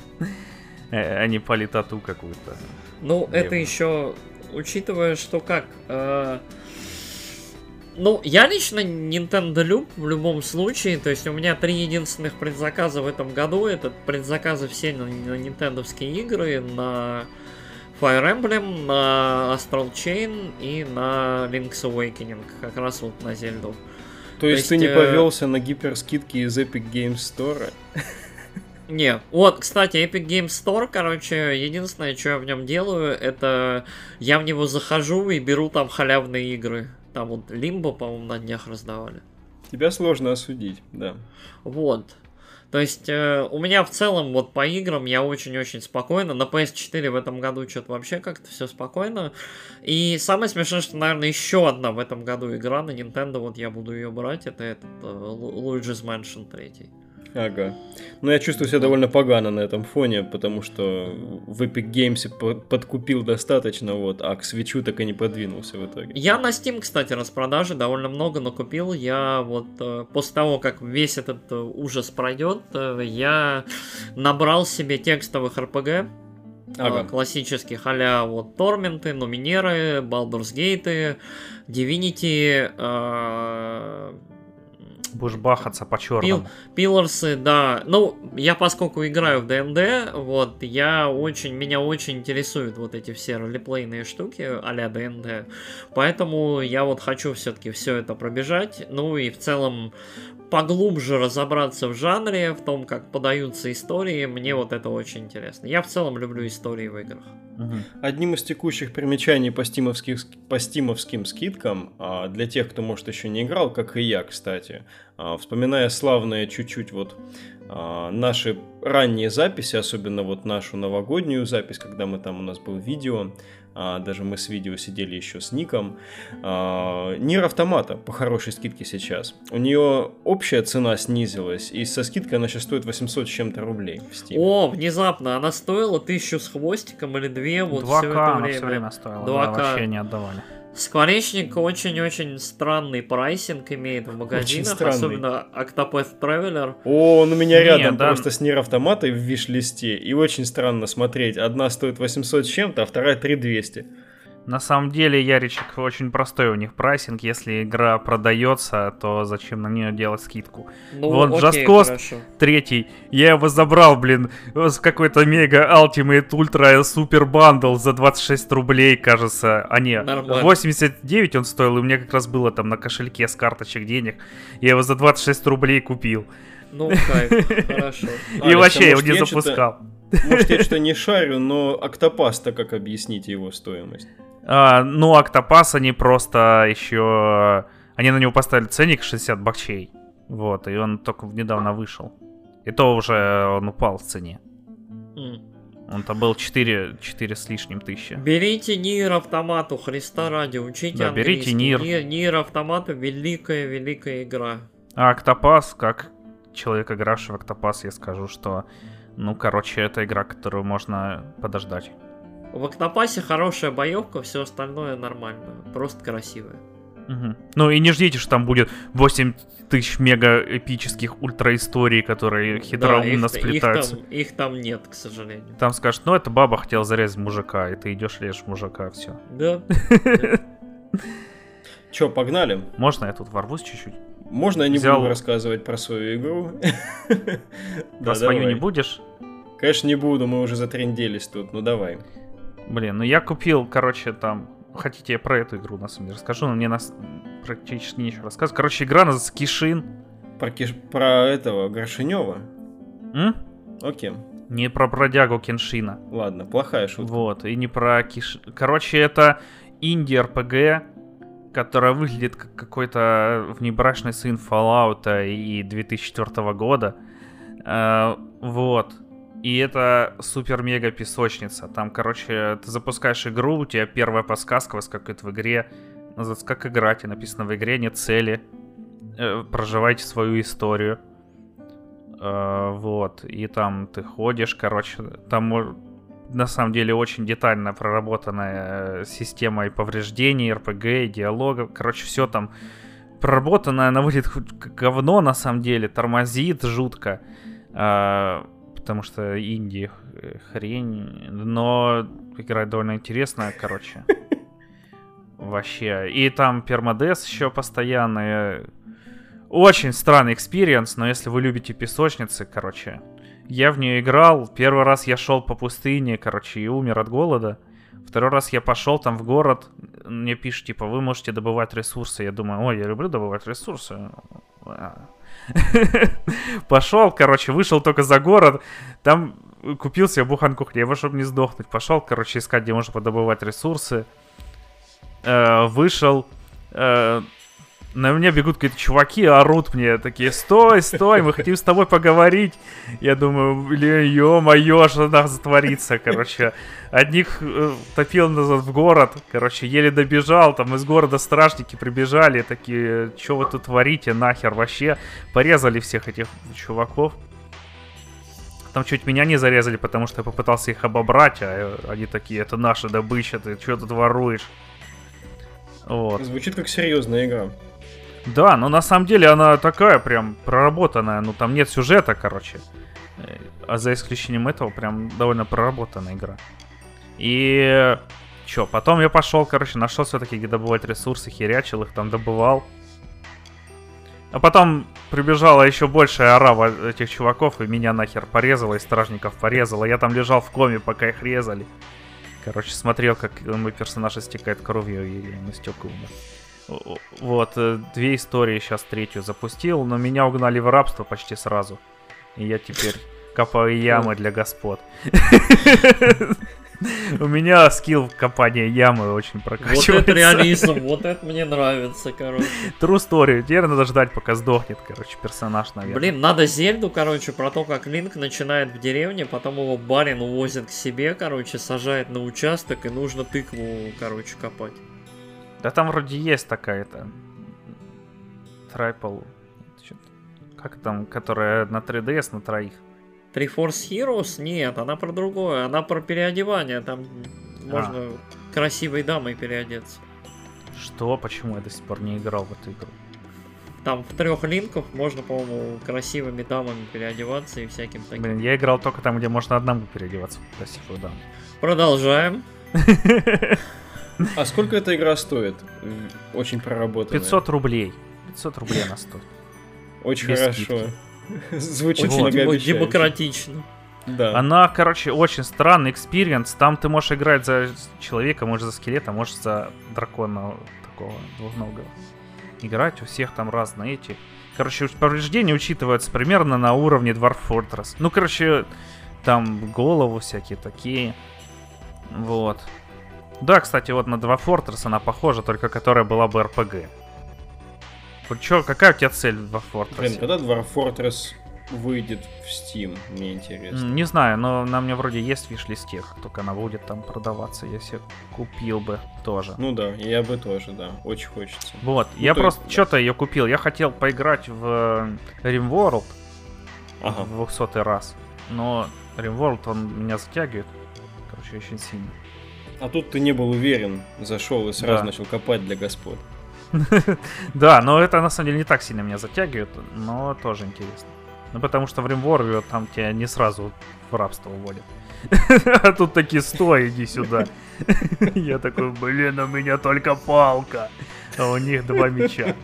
Э, А политоту какую-то. Ну, это еще учитывая, что как... ну, я лично Nintendo люб в любом случае, то есть у меня три единственных предзаказа в этом году, это предзаказы все на, на нинтендовские игры, на Fire Emblem, на Astral Chain и на Link's Awakening, как раз вот на Зельду. То есть ты есть, не э, повелся на гиперскидки из Epic Games Store? Не, вот, кстати, Epic Games Store, короче, единственное, что я в нем делаю, это я в него захожу и беру там халявные игры. Там вот Лимбо, по-моему, на днях раздавали. Тебя сложно осудить, да. Вот. То есть э, у меня в целом вот по играм я очень-очень спокойно. На PS4 в этом году что-то вообще как-то все спокойно. И самое смешное, что, наверное, еще одна в этом году игра на Nintendo, вот я буду ее брать, это этот э, Lu- Luigi's Mansion 3. Ага. Ну, я чувствую себя довольно погано на этом фоне, потому что в Epic Games по- подкупил достаточно, вот, а к свечу так и не подвинулся в итоге. Я на Steam, кстати, распродажи довольно много накупил. Я вот э, после того, как весь этот э, ужас пройдет, э, я набрал себе текстовых RPG. Ага. классических а вот Торменты, Номинеры, Baldur's Gate, Divinity, э, Будешь бахаться по Пил, черному. Пиларсы, да. Ну, я поскольку играю в ДНД, вот, я очень, меня очень интересуют вот эти все ролеплейные штуки а-ля ДНД. Поэтому я вот хочу все-таки все это пробежать. Ну и в целом поглубже разобраться в жанре, в том, как подаются истории. Мне вот это очень интересно. Я в целом люблю истории в играх. Одним из текущих примечаний по, стимовских, по стимовским скидкам, а, для тех, кто, может, еще не играл, как и я, кстати, а, вспоминая славные чуть-чуть вот а, наши ранние записи, особенно вот нашу новогоднюю запись, когда мы там, у нас был видео, даже мы с видео сидели еще с ником, а, Нир Автомата по хорошей скидке сейчас. У нее общая цена снизилась, и со скидкой она сейчас стоит 800 с чем-то рублей в Steam. О, внезапно она стоила тысячу с хвостиком или две вот все 2К это она время. все время стоила. 2К. Да, вообще не отдавали. Скворечник очень-очень странный pricing имеет в магазинах, особенно Octopath Traveler. О, он у меня рядом да. просто с Nier Automat ой в виш-листе. И очень странно смотреть. Одна стоит 800 с чем-то, а вторая 3200. На самом деле, Яричек, очень простой у них pricing. Если игра продается, то зачем на нее делать скидку? Ну, Вон, окей, Just Cause хорошо. Третий. Я его забрал, блин, с какой-то мега Ultimate Ultra Супер Bundle за 26 рублей, кажется. А не, Нормально. 89 он стоил, и у меня как раз было там на кошельке с карточек денег. Я его за 26 рублей купил. Ну, кайф, хорошо. и вообще а я его не запускал. Может, я что-то не шарю, но Октопас-то как объясните его стоимость? А, ну, Октопас они просто еще... Они на него поставили ценник 60 бакчей. Вот, и он только недавно вышел. И то уже он упал в цене. М. Он-то был 4, 4 с лишним тысячи. Берите Нир Автомату, Христа ради, учите Да, берите. Нир. Нир, Нир Автомата великая-великая игра. А Октопас, как человек, игравший в Октопас, я скажу, что... Ну, короче, это игра, которую можно подождать. В Октопасе хорошая боевка, все остальное нормально, просто красивое. Мгм. Ну и не ждите, что там будет 8 тысяч мега эпических ультра историй, которые Да, хитроумно их, их, сплетаются. там, их там нет, к сожалению. Там скажут, ну это баба хотела зарезать мужика, и ты идешь режешь мужика, все. Да. Че, погнали? Можно я тут ворвусь чуть-чуть? Можно я не буду рассказывать про свою игру? Про Да, свою не будешь? Конечно, не буду, мы уже затренделись тут, ну давай. Блин, ну я купил, короче, там... Хотите, я про эту игру на самом деле расскажу, но мне нас практически нечего рассказывать. Короче, игра называется Кишин. Про, Киш- про этого Горшинева. М? Окей. Не про бродягу Кеншина. Ладно, плохая шутка. Вот, и не про Киш... Короче, это инди-РПГ, которая выглядит как какой-то внебрачный сын Fallout и 2004 года. Э, вот. И это супер-мега песочница. Там, короче, ты запускаешь игру, у тебя первая подсказка выскакивает в игре. Называется «Как играть», и написано в игре нет цели. Э, проживайте свою историю. Э, вот. И там ты ходишь, короче, там на самом деле очень детально проработанная система и повреждений, РПГ, и диалогов. Короче, все там проработано, она выглядит как говно на самом деле, тормозит жутко. Э, потому что инди хрень, но играть довольно интересно, короче. Вообще. И там permadeath еще постоянно. Очень странный experience, но если вы любите песочницы, короче, я в нее играл. Первый раз я шел по пустыне, короче, и умер от голода. Второй раз я пошел там в город, мне пишут, типа, вы можете добывать ресурсы. Я думаю, ой, я люблю добывать ресурсы. Пошел, короче, вышел только за город, там купил себе буханку хлеба, чтобы не сдохнуть. Пошел, короче, искать, где можно подобывать ресурсы. Э, вышел, э, на меня бегут какие-то чуваки, орут мне такие, стой, стой, мы хотим с тобой поговорить. Я думаю, блин, ё-моё, что там затворится, короче. Одних э, топил назад в город, короче, еле добежал, там из города стражники прибежали, такие, что вы тут творите, нахер вообще. Порезали всех этих чуваков. Там чуть меня не зарезали, потому что я попытался их обобрать, а они такие, это наша добыча, ты что тут воруешь? Вот. Звучит как серьезная игра. Да, но на самом деле она такая прям проработанная, ну там нет сюжета, короче. Э, а за исключением этого прям довольно проработанная игра. И чё, потом я пошел, короче, нашел все-таки где добывать ресурсы, херячил их, там добывал. А потом прибежала еще большая орава этих чуваков, и меня нахер порезала, и стражников порезала. Я там лежал в коме, пока их резали. Короче, смотрел, как мой персонаж истекает кровью, и он истек умер. Вот, э, две истории сейчас третью запустил, но меня угнали в рабство почти сразу. И я теперь копаю ямы для господ. У меня скилл копания ямы очень прокачивается. Вот это реализм, вот это мне нравится, короче. True story. Теперь надо ждать, пока сдохнет, короче, персонаж, наверное. Блин, надо Зельду, короче, про то, как Линк начинает в деревне, потом его барин увозит к себе, короче, сажает на участок, и нужно тыкву, короче, копать. Да там вроде есть такая-то. Трайпл. Как там, которая на 3DS на троих. Triforce Heroes? Нет, она про другое. Она про переодевание. Там а. можно красивой дамой переодеться. Что? Почему я до сих пор не играл в эту игру? Там в трех линках можно, по-моему, красивыми дамами переодеваться и всяким таким. Блин, я играл только там, где можно одному переодеваться в красивую даму. Продолжаем. А сколько эта игра стоит? Очень проработанная. 500 рублей. 500 рублей она стоит. Очень Без хорошо. Скидки. Звучит вот, демократично. Да. Она, короче, очень странный experience. Там ты можешь играть за человека, можешь за скелета, можешь за дракона такого двухногого. Играть у всех там разные эти. Короче, повреждения учитываются примерно на уровне Dwarf Fortress. Ну, короче, там голову всякие такие. Вот. Да, кстати, вот на Dwarf Fortress она похожа, только которая была бы RPG. Вот чё, какая у тебя цель в Dwarf Fortress? Блин, когда Dwarf Fortress выйдет в Steam, мне интересно. Не знаю, но на мне вроде есть виш-листе, только она будет там продаваться, если купил бы тоже. Ну да, я бы тоже, да, очень хочется. Вот, ну, я просто есть, что-то да. ее купил, я хотел поиграть в э, RimWorld ага. в 200 раз, но RimWorld, он меня затягивает, короче, очень сильно. А тут ты не был уверен, зашел и сразу да. начал копать для господ. Да, но это на самом деле не так сильно меня затягивает, но тоже интересно. Ну потому что в Римворве там тебя не сразу в рабство уводят. А тут такие, стой, иди сюда. Я такой, блин, у меня только палка. А у них два меча.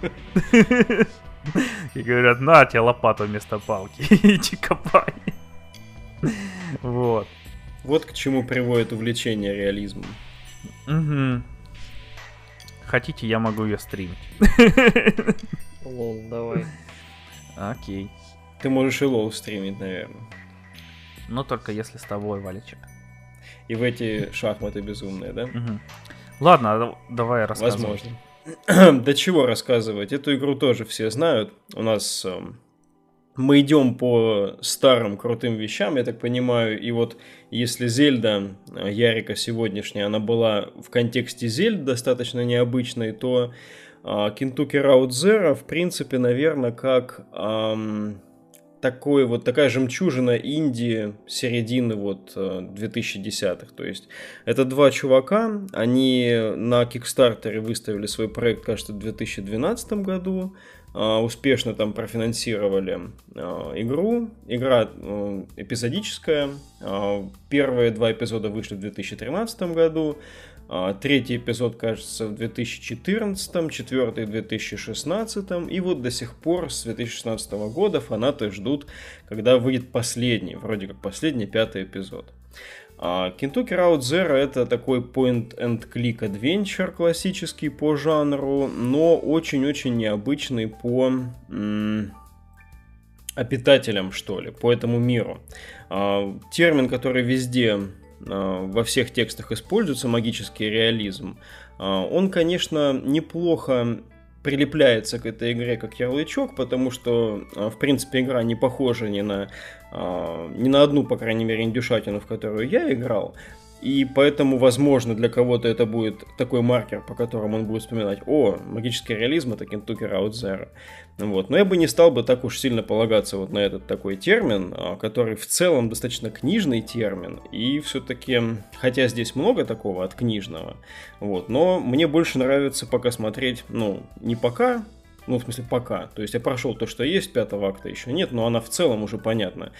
И говорят, на тебе лопату вместо палки. Иди копай. Вот. Вот к чему приводит увлечение реализмом. Угу. Хотите, я могу ее стримить. Лол, давай. Окей. Ты можешь и лол стримить, наверное. Но только если с тобой, Валичек. И в эти шахматы безумные, да? Угу. Ладно, давай рассказывай. Возможно. До чего рассказывать? Эту игру тоже все знают. У нас э, мы идем по старым крутым вещам, я так понимаю, и вот если Зельда э, Ярика сегодняшняя, она была в контексте Зельд достаточно необычной, то э, Kentucky Route Zero, в принципе, наверное, как эм, такой вот такая жемчужина Индии середины вот 2010-х. Э, То есть это два чувака, они на Кикстартере выставили свой проект, кажется, в 2012 году, э, успешно там профинансировали э, игру. Игра эпизодическая. Первые два эпизода вышли в 2013 году. Третий эпизод, кажется, в 2014, четвертый в 2016, и вот до сих пор с 2016 года фанаты ждут, когда выйдет последний, вроде как последний, пятый эпизод. А, Kentucky Route это такой point-and-click adventure классический по жанру, но очень-очень необычный по м- обитателям, что ли, по этому миру. А, термин, который везде Э, во всех текстах используется магический реализм, он, конечно, неплохо прилепляется к этой игре как ярлычок, потому что, в принципе, игра не похожа ни на, ни на одну, по крайней мере, индюшатину, в которую я играл. И поэтому, возможно, для кого-то это будет такой маркер, по которому он будет вспоминать, о, магический реализм это Route Zero. Вот. Но я бы не стал бы так уж сильно полагаться вот на этот такой термин, а, который в целом достаточно книжный термин. И все-таки, хотя здесь много такого от книжного, вот, но мне больше нравится пока смотреть, ну, не пока, ну, в смысле, пока. То есть я прошел то, что есть, пятого акта еще нет, но она в целом уже понятна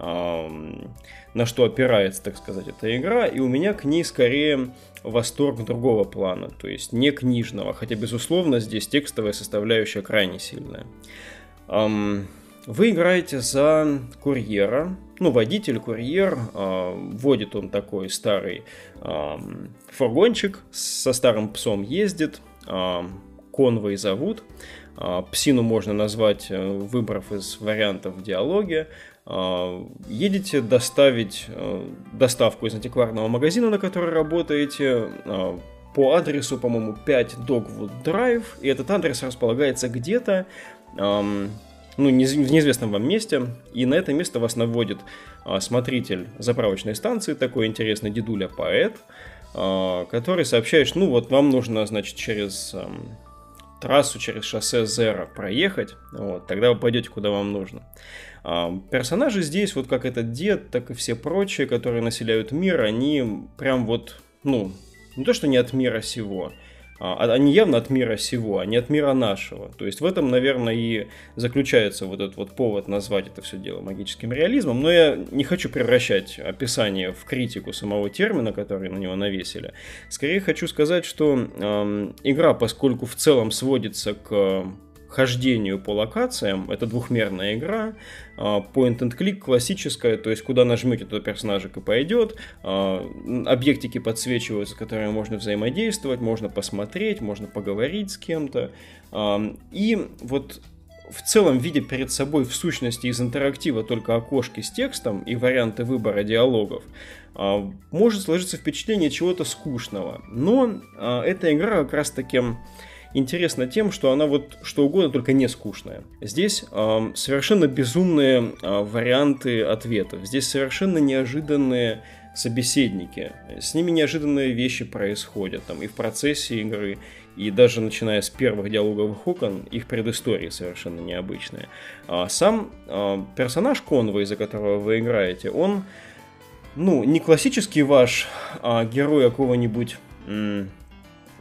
на что опирается, так сказать, эта игра, и у меня к ней скорее восторг другого плана, то есть не книжного, хотя, безусловно, здесь текстовая составляющая крайне сильная. Вы играете за курьера, ну, водитель-курьер, а, водит он такой старый фургончик, со старым псом ездит, Конвой зовут, а, Псину можно назвать, э, выбрав из вариантов в диалоге. А, едете доставить э, доставку из антикварного магазина, на который работаете, а, по адресу, по-моему, 5 Dogwood Drive, и этот адрес располагается где-то, ну, в неизвестном вам месте, и на это место вас наводит а, смотритель заправочной станции, такой интересный дедуля-поэт, который сообщает, ну, вот вам нужно, значит, через трассу, через шоссе Зера проехать, вот, тогда вы пойдете, куда вам нужно. А, персонажи здесь, вот как этот дед, так и все прочие, которые населяют мир, они прям вот, ну, не то, что не от мира сего, они явно от мира сего, а не от мира нашего. То есть в этом, наверное, и заключается вот этот вот повод назвать это все дело магическим реализмом. Но я не хочу превращать описание в критику самого термина, который на него навесили. Скорее хочу сказать, что э, игра, поскольку в целом сводится к хождению по локациям. Это двухмерная игра, а, point and click классическая, то есть куда нажмете, туда персонажик и пойдет. А, объектики подсвечиваются, с которыми можно взаимодействовать, можно посмотреть, можно поговорить с кем-то. А, и вот в целом, видя перед собой в сущности из интерактива только окошки с текстом и варианты выбора диалогов, может сложиться впечатление чего-то скучного. Но эта игра как раз таки интересна тем, что она вот что угодно, только не скучная. Здесь э, совершенно безумные э, варианты ответов. Здесь совершенно неожиданные собеседники. С ними неожиданные вещи происходят там и в процессе игры, и даже начиная с первых диалоговых окон, их предыстории совершенно необычные. А сам э, персонаж Конвой, за которого вы играете, он, ну, не классический ваш а герой какого-нибудь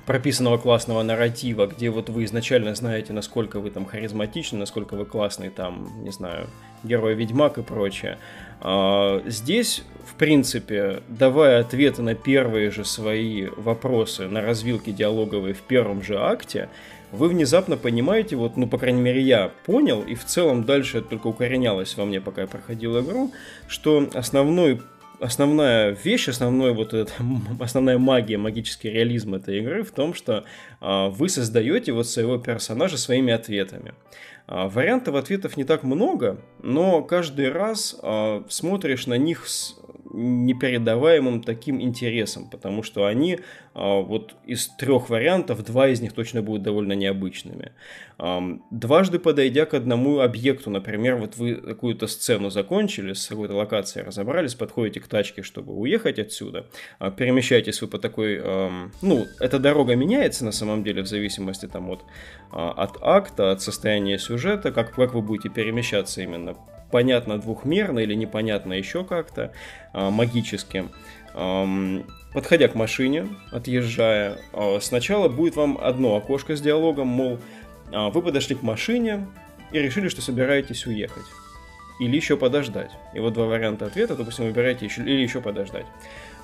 прописанного классного нарратива, где вот вы изначально знаете, насколько вы там харизматичны, насколько вы классный там, не знаю, герой-ведьмак и прочее. А, здесь, в принципе, давая ответы на первые же свои вопросы, на развилки диалоговые в первом же акте, вы внезапно понимаете, вот, ну, по крайней мере, я понял, и в целом дальше это только укоренялось во мне, пока я проходил игру, что основной основная вещь, основной вот этот, основная магия, магический реализм этой игры в том, что а, вы создаете вот своего персонажа своими ответами. А, вариантов ответов не так много, но каждый раз а, смотришь на них непередаваемым таким интересом, потому что они а, вот из трех вариантов, два из них точно будут довольно необычными. Дважды подойдя к одному объекту, например, вот вы какую-то сцену закончили, с какой-то локацией разобрались, подходите к тачке, чтобы уехать отсюда, а, перемещаетесь вы по такой, ну, эта дорога меняется на самом деле в зависимости там от, а, от акта, от состояния сюжета, как, как вы будете перемещаться именно понятно двухмерно или непонятно еще как-то, магически. Подходя к машине, отъезжая, а, сначала будет вам одно окошко с диалогом, мол, а, вы подошли к машине и решили, что собираетесь уехать. Или еще подождать. И вот два варианта ответа, допустим, выбираете еще, или еще подождать.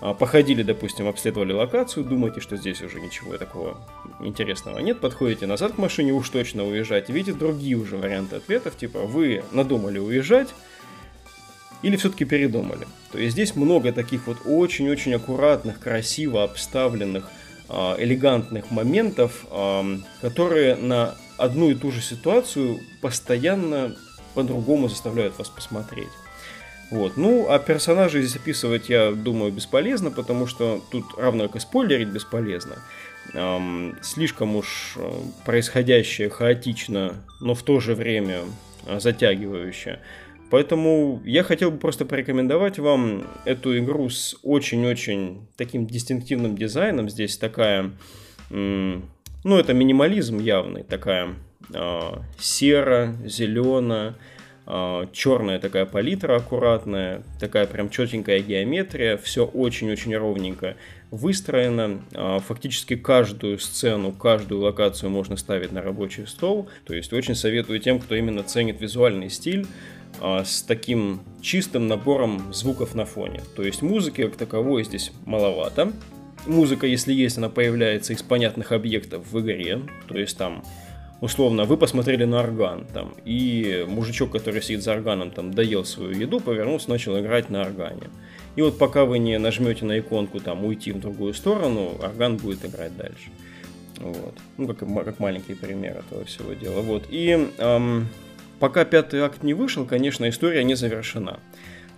А, походили, допустим, обследовали локацию, думаете, что здесь уже ничего такого интересного нет, подходите назад к машине, уж точно уезжать, видите другие уже варианты ответов, типа вы надумали уезжать, или все-таки передумали. То есть здесь много таких вот очень-очень аккуратных, красиво обставленных, а, элегантных моментов, которые на одну и ту же ситуацию постоянно по-другому заставляют вас посмотреть. Вот. Ну, а персонажей здесь описывать, я думаю, бесполезно, потому что тут равно как и спойлерить бесполезно. Эм, слишком уж э, происходящее хаотично, но в то же время э, затягивающее. Поэтому я хотел бы просто порекомендовать вам эту игру с очень-очень таким дистинктивным дизайном. Здесь такая, ну это минимализм явный, такая э, серо, зеленая, э, черная такая палитра аккуратная, такая прям четенькая геометрия, все очень-очень ровненько выстроено. Э, фактически каждую сцену, каждую локацию можно ставить на рабочий стол. То есть очень советую тем, кто именно ценит визуальный стиль, а, с таким чистым набором звуков на фоне. То есть музыки как таковой здесь маловато. Музыка, если есть, она появляется из понятных объектов в игре. То есть там условно, вы посмотрели на орган, там, и мужичок, который сидит за органом, там, доел свою еду, повернулся, начал играть на органе. И вот пока вы не нажмете на иконку, там, уйти в другую сторону, орган будет играть дальше. Вот. Ну, как, как маленький пример этого всего дела. Вот. И эм, Пока пятый акт не вышел, конечно, история не завершена.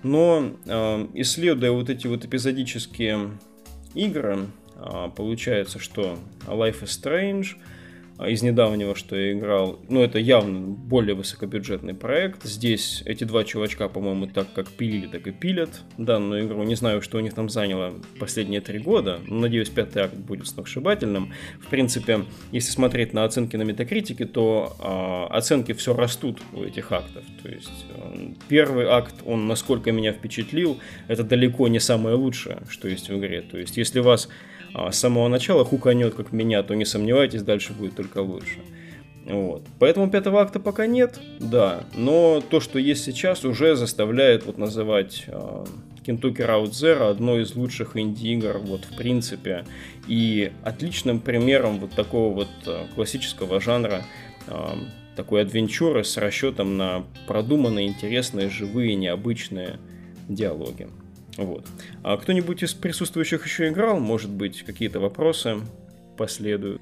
Но э, исследуя вот эти вот эпизодические игры, э, получается, что Life is Strange – из недавнего, что я играл. Ну, это явно более высокобюджетный проект. Здесь эти два чувачка, по-моему, так как пилили, так и пилят данную игру. Не знаю, что у них там заняло последние три года. Надеюсь, пятый акт будет сногсшибательным. В принципе, если смотреть на оценки на метакритике, то э, оценки все растут у этих актов. То есть э, первый акт, он насколько меня впечатлил, это далеко не самое лучшее, что есть в игре. То есть если вас а с самого начала хуканет, как меня, то не сомневайтесь, дальше будет только лучше. Вот. Поэтому пятого акта пока нет, да, но то, что есть сейчас, уже заставляет вот называть э, Kentucky Route Zero одной из лучших инди-игр, вот в принципе, и отличным примером вот такого вот э, классического жанра, э, такой адвенчуры с расчетом на продуманные, интересные, живые, необычные диалоги. Вот. А кто-нибудь из присутствующих еще играл? Может быть, какие-то вопросы последуют?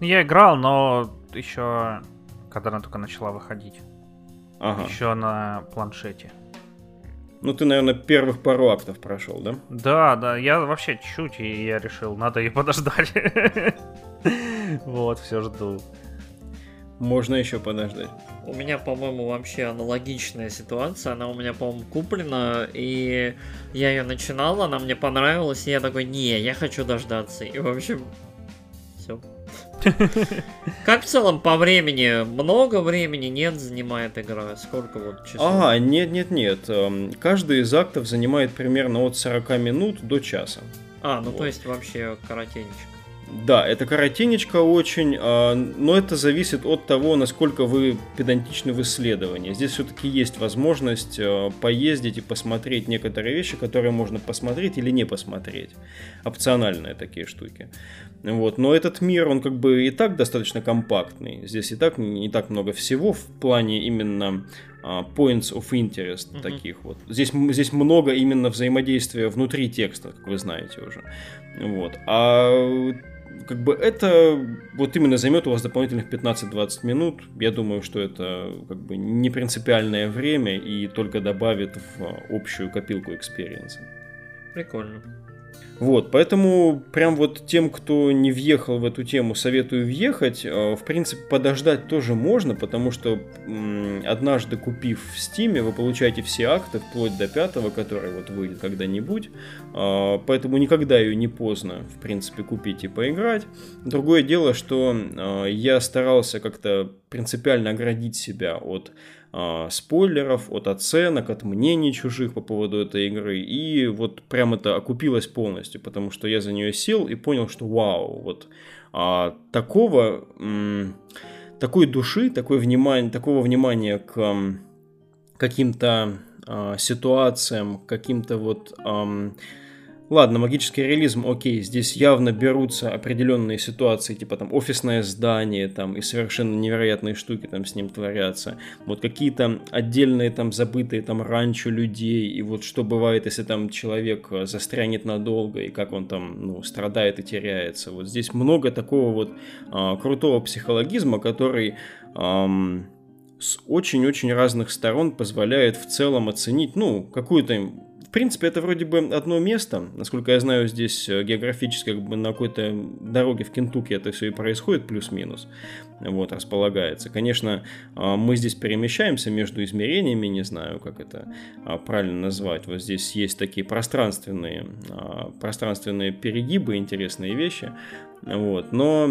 Я играл, но еще когда она только начала выходить. Ага. Еще на планшете. Ну, ты, наверное, первых пару актов прошел, да? Да, да, я вообще чуть, и я решил, надо и подождать. Вот, все жду. Можно еще подождать. У меня, по-моему, вообще аналогичная ситуация. Она у меня, по-моему, куплена, и я ее начинал, она мне понравилась, и я такой, не, я хочу дождаться. И, в общем, все. Как в целом по времени? Много времени? Нет, занимает игра? Сколько вот часов? Ага, нет, нет, нет. Эм, каждый из актов занимает примерно от 40 минут до часа. А, ну вот. то есть вообще коротенечко. Да, это коротенечко очень, а, но это зависит от того, насколько вы педантичны в исследовании. Здесь все-таки есть возможность а, поездить и посмотреть некоторые вещи, которые можно посмотреть или не посмотреть. Опциональные такие штуки. Вот. Но этот мир, он как бы и так достаточно компактный. Здесь и так не так много всего в плане именно а, points of interest mm-hmm. таких вот. Здесь, здесь много именно взаимодействия внутри текста, как вы знаете уже. Вот. А как бы это вот именно займет у вас дополнительных 15-20 минут. Я думаю, что это как бы не принципиальное время и только добавит в общую копилку experience а. Прикольно. Вот, поэтому прям вот тем, кто не въехал в эту тему, советую въехать. Э, в принципе, подождать тоже можно, потому что однажды купив в Стиме, вы получаете все акты, вплоть до пятого, который вот выйдет когда-нибудь. Э, поэтому никогда ее не поздно, в принципе, купить и поиграть. Другое дело, что э, я старался как-то принципиально оградить себя от спойлеров, от оценок, от мнений чужих по поводу этой игры. И вот прям это окупилось полностью, потому что я за нее сел и понял, что вау, вот а, такого, м- такой души, такой внимание, такого внимания к м- каким-то а, ситуациям, каким-то вот... Ам, Ладно, магический реализм, окей, здесь явно берутся определенные ситуации, типа там офисное здание, там и совершенно невероятные штуки там с ним творятся. Вот какие-то отдельные там забытые там ранчо людей, и вот что бывает, если там человек э, застрянет надолго, и как он там, ну, страдает и теряется. Вот здесь много такого вот а, крутого психологизма, который... Ам, с очень-очень разных сторон позволяет в целом оценить, ну, какую-то в принципе, это вроде бы одно место. Насколько я знаю, здесь э, географически как бы на какой-то дороге в Кентукки это все и происходит, плюс-минус. Вот, располагается. Конечно, а, мы здесь перемещаемся между измерениями, не знаю, как это а, правильно назвать. Вот здесь есть такие пространственные, а, пространственные перегибы, интересные вещи. Вот. Но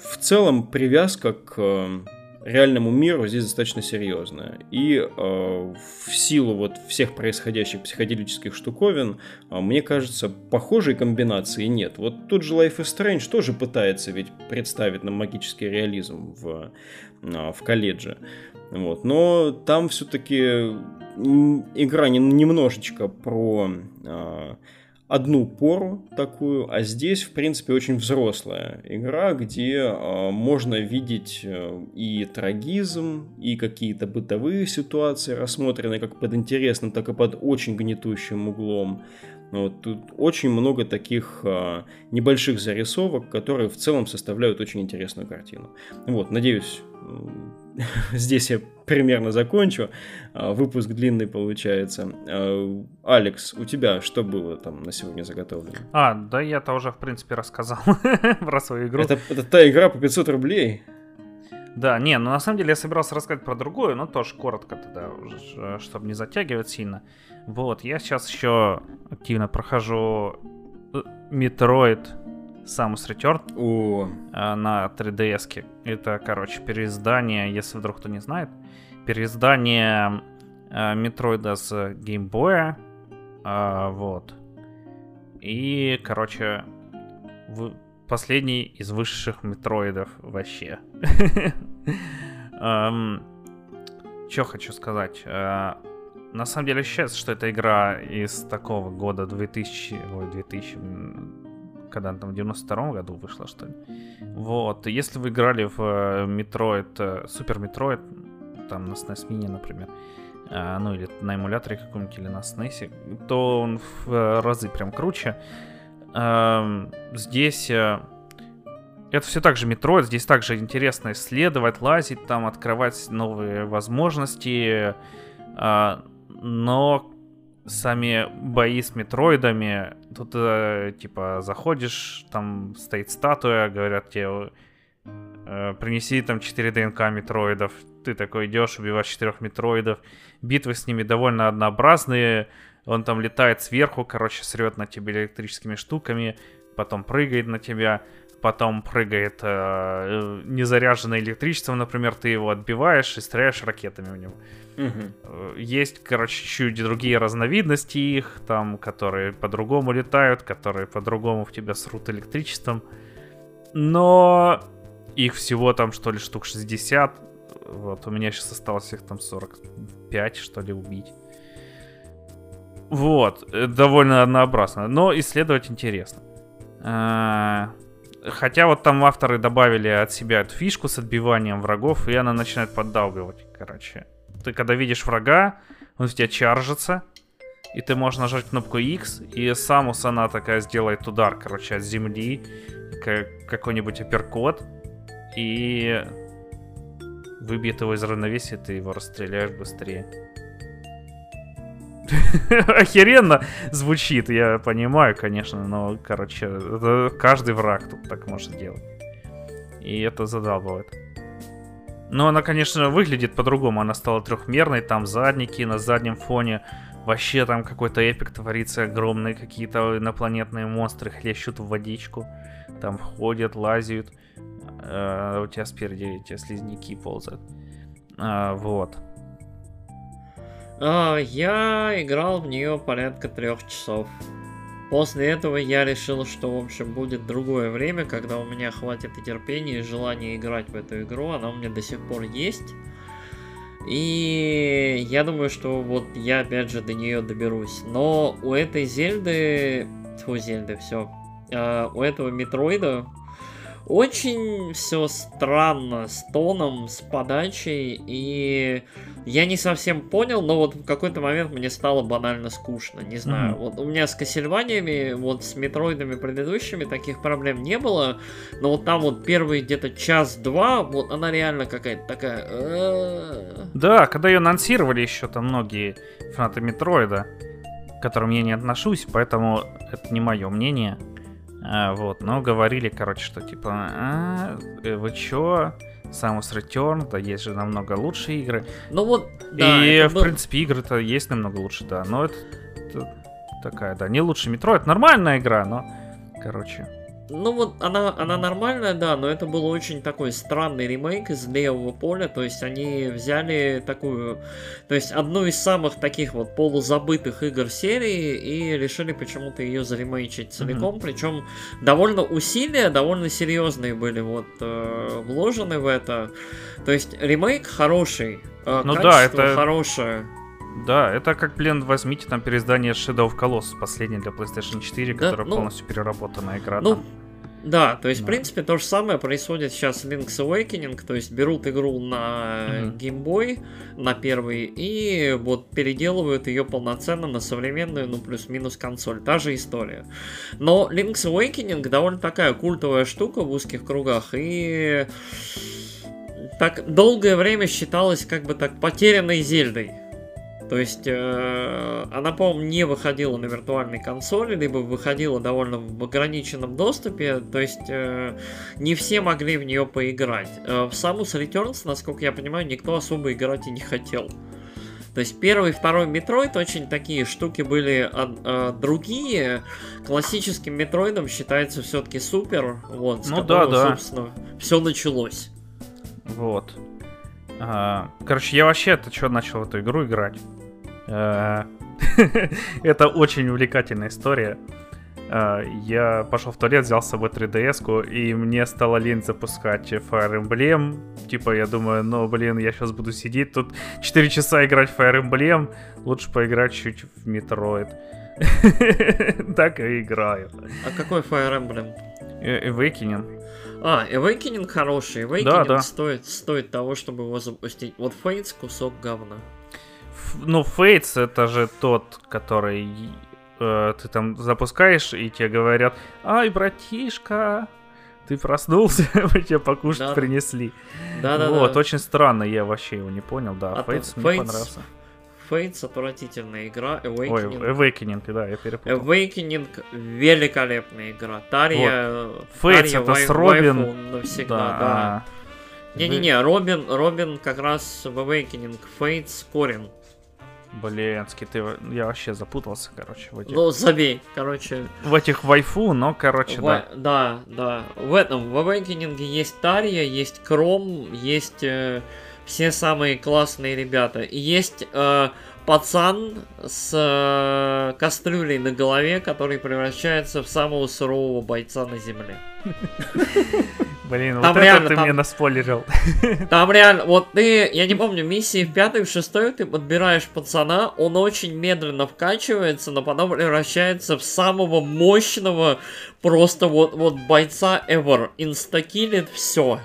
в целом привязка к реальному миру здесь достаточно серьезная. И э, в силу вот всех происходящих психоделических штуковин, э, мне кажется, похожей комбинации нет. Вот тут же Life is Strange тоже пытается ведь представить нам магический реализм в, э, в колледже. Вот. Но там все-таки игра немножечко про э, одну пору такую, а здесь, в принципе, очень взрослая игра, где э, можно видеть э, и трагизм, и какие-то бытовые ситуации, рассмотренные как под интересным, так и под очень гнетущим углом. Вот, тут очень много таких э, небольших зарисовок, которые в целом составляют очень интересную картину. Вот, надеюсь, здесь я примерно закончу. А, выпуск длинный получается. А, Алекс, у тебя что было там на сегодня заготовлено? А, да я-то уже, в принципе, рассказал про свою игру. Это, это та игра по 500 рублей? Да, не, ну на самом деле я собирался рассказать про другую, но тоже коротко тогда, чтобы не затягивать сильно. Вот, я сейчас еще активно прохожу Metroid э, Samus Return О. Э, на 3DS. Это, короче, переиздание, если вдруг кто не знает, переиздание э, Метроида с геймбоя. Э, вот. И, короче, последний из высших метроидов вообще. Эм, Что хочу сказать? Э, на самом деле ощущается, что это игра из такого года 2000, ой, 2000, когда там в 92 году вышла, что ли. Вот, если вы играли в Metroid, Super Metroid, там на SNES Mini, например, э, ну или на эмуляторе каком-нибудь, или на SNES, то он в разы прям круче. Эм, здесь э, это все так же Metroid, здесь также интересно исследовать, лазить, там открывать новые возможности, э, но сами бои с метроидами, тут э, типа заходишь, там стоит статуя, говорят тебе, э, принеси там 4 ДНК метроидов, ты такой идешь, убиваешь 4 метроидов, битвы с ними довольно однообразные, он там летает сверху, короче, срет на тебе электрическими штуками, потом прыгает на тебя, потом прыгает э, незаряженное электричеством, например, ты его отбиваешь и стреляешь ракетами в него. Угу. Есть, короче, чуть другие разновидности их, там, которые по-другому летают, которые по-другому в тебя срут электричеством. Но их всего там, что ли, штук 60. Вот, у меня сейчас осталось их там 45, что ли, убить. Вот, э, довольно однообразно, но исследовать интересно. Хотя вот там авторы добавили от себя эту фишку с отбиванием врагов, и она начинает поддалбивать, короче. ты когда видишь врага, он в тебя чаржится, и ты можешь нажать кнопку X, и Самус она такая сделает удар, короче, от земли, как какой-нибудь апперкот, и выбьет его из равновесия, ты его расстреляешь быстрее. Охеренно звучит, я понимаю, конечно, но, короче, каждый враг тут так может делать. И это задалбывает. Но она, конечно, выглядит по-другому. Она стала трехмерной, там задники на заднем фоне. Вообще там какой-то эпик творится, огромные какие-то инопланетные монстры хлещут в водичку. Там ходят, лазят. А, у тебя спереди эти слизняки ползают. А, вот. А, я играл в нее порядка трех часов. После этого я решил, что, в общем, будет другое время, когда у меня хватит и терпения, и желания играть в эту игру. Она у меня до сих пор есть. И я думаю, что вот я опять же до нее доберусь. Но у этой Зельды... Тьфу, Зельды, все. Uh, у этого Метроида очень все странно с тоном, с подачей, и я не совсем понял, но вот в какой-то момент мне стало банально скучно, не знаю. Mm-hmm. Вот у меня с Кассельваниями, вот с Метроидами предыдущими таких проблем не было, но вот там вот первый где-то час-два, вот она реально какая-то такая... Да, когда ее анонсировали еще там многие фанаты Метроида, к которым я не отношусь, поэтому это не мое мнение. А, вот, но говорили, короче, что типа, а, э, вы чё? Samus Return, да есть же намного лучше игры. Ну вот, да. И, в был... принципе, игры-то есть намного лучше, да. Но это, это такая, да, не лучше метро. Это нормальная игра, но, короче, ну вот она, она нормальная, да, но это был очень такой странный ремейк из левого поля, то есть они взяли такую, то есть одну из самых таких вот полузабытых игр серии и решили почему-то ее заремейчить целиком, mm-hmm. причем довольно усилия, довольно серьезные были вот э, вложены в это, то есть ремейк хороший, э, ну да, это хорошее. Да, это как, блин, возьмите там переиздание Shadow of Colossus, последнее для PlayStation 4, да, ну, полностью переработанная игра. Ну, там. Да, то есть, да. в принципе, то же самое происходит сейчас с Link's Awakening, то есть берут игру на mm-hmm. Game Boy, на первый, и вот переделывают ее полноценно на современную, ну, плюс-минус консоль. Та же история. Но Link's Awakening довольно такая культовая штука в узких кругах, и так долгое время считалась как бы так потерянной Зельдой. То есть э, она, по-моему, не выходила на виртуальной консоли, либо выходила довольно в ограниченном доступе. То есть э, не все могли в нее поиграть. Э, в Samus Returns, насколько я понимаю, никто особо играть и не хотел. То есть первый и второй Metroid очень такие штуки были а, а, другие. Классическим Metroid ом считается все-таки супер. Вот, с ну которого, да, да. собственно, все началось. Вот. А, короче, я вообще это что начал эту игру играть? Э, это очень увлекательная история. Э, я пошел в туалет, взял с собой 3DS-ку, и мне стало лень запускать Fire Emblem. Типа, я думаю, ну, блин, я сейчас буду сидеть тут 4 часа играть в Fire Emblem, лучше поиграть чуть в Metroid. так и играю. А какой Fire Emblem? Э, Awakening. А, Awakening хороший. Awakening да, да. Стоит, стоит того, чтобы его запустить. Вот Fates кусок говна. Ну, Fates это же тот, который э, ты там запускаешь, и тебе говорят, ай, братишка, ты проснулся, мы тебе покушать да. принесли. Да, да, Вот, да. очень странно, я вообще его не понял, да. А Fates мне Fates, понравился. Fates отвратительная игра, Awakening. Ой, Awakening, да, я перепутал. Awakening великолепная игра. Тарья, вот. Fates Тарья это с Робин. Навсегда, да. да. Не-не-не, Робин, Робин как раз в Awakening, Fates Корин. Блинский, ты... Я вообще запутался, короче, в этих... Ну, забей, короче... В этих вайфу, но, короче, в... да. Да, да. В этом, в Awakening есть Тарья, есть Кром, есть... Э все самые классные ребята. И есть э, пацан с э, кастрюлей на голове, который превращается в самого сурового бойца на земле. Блин, там вот реально, это ты там, мне наспойлерил. Там реально, вот ты, я не помню, миссии в пятой, в шестой ты подбираешь пацана, он очень медленно вкачивается, но потом превращается в самого мощного, просто вот, вот бойца ever. Инстакилит все.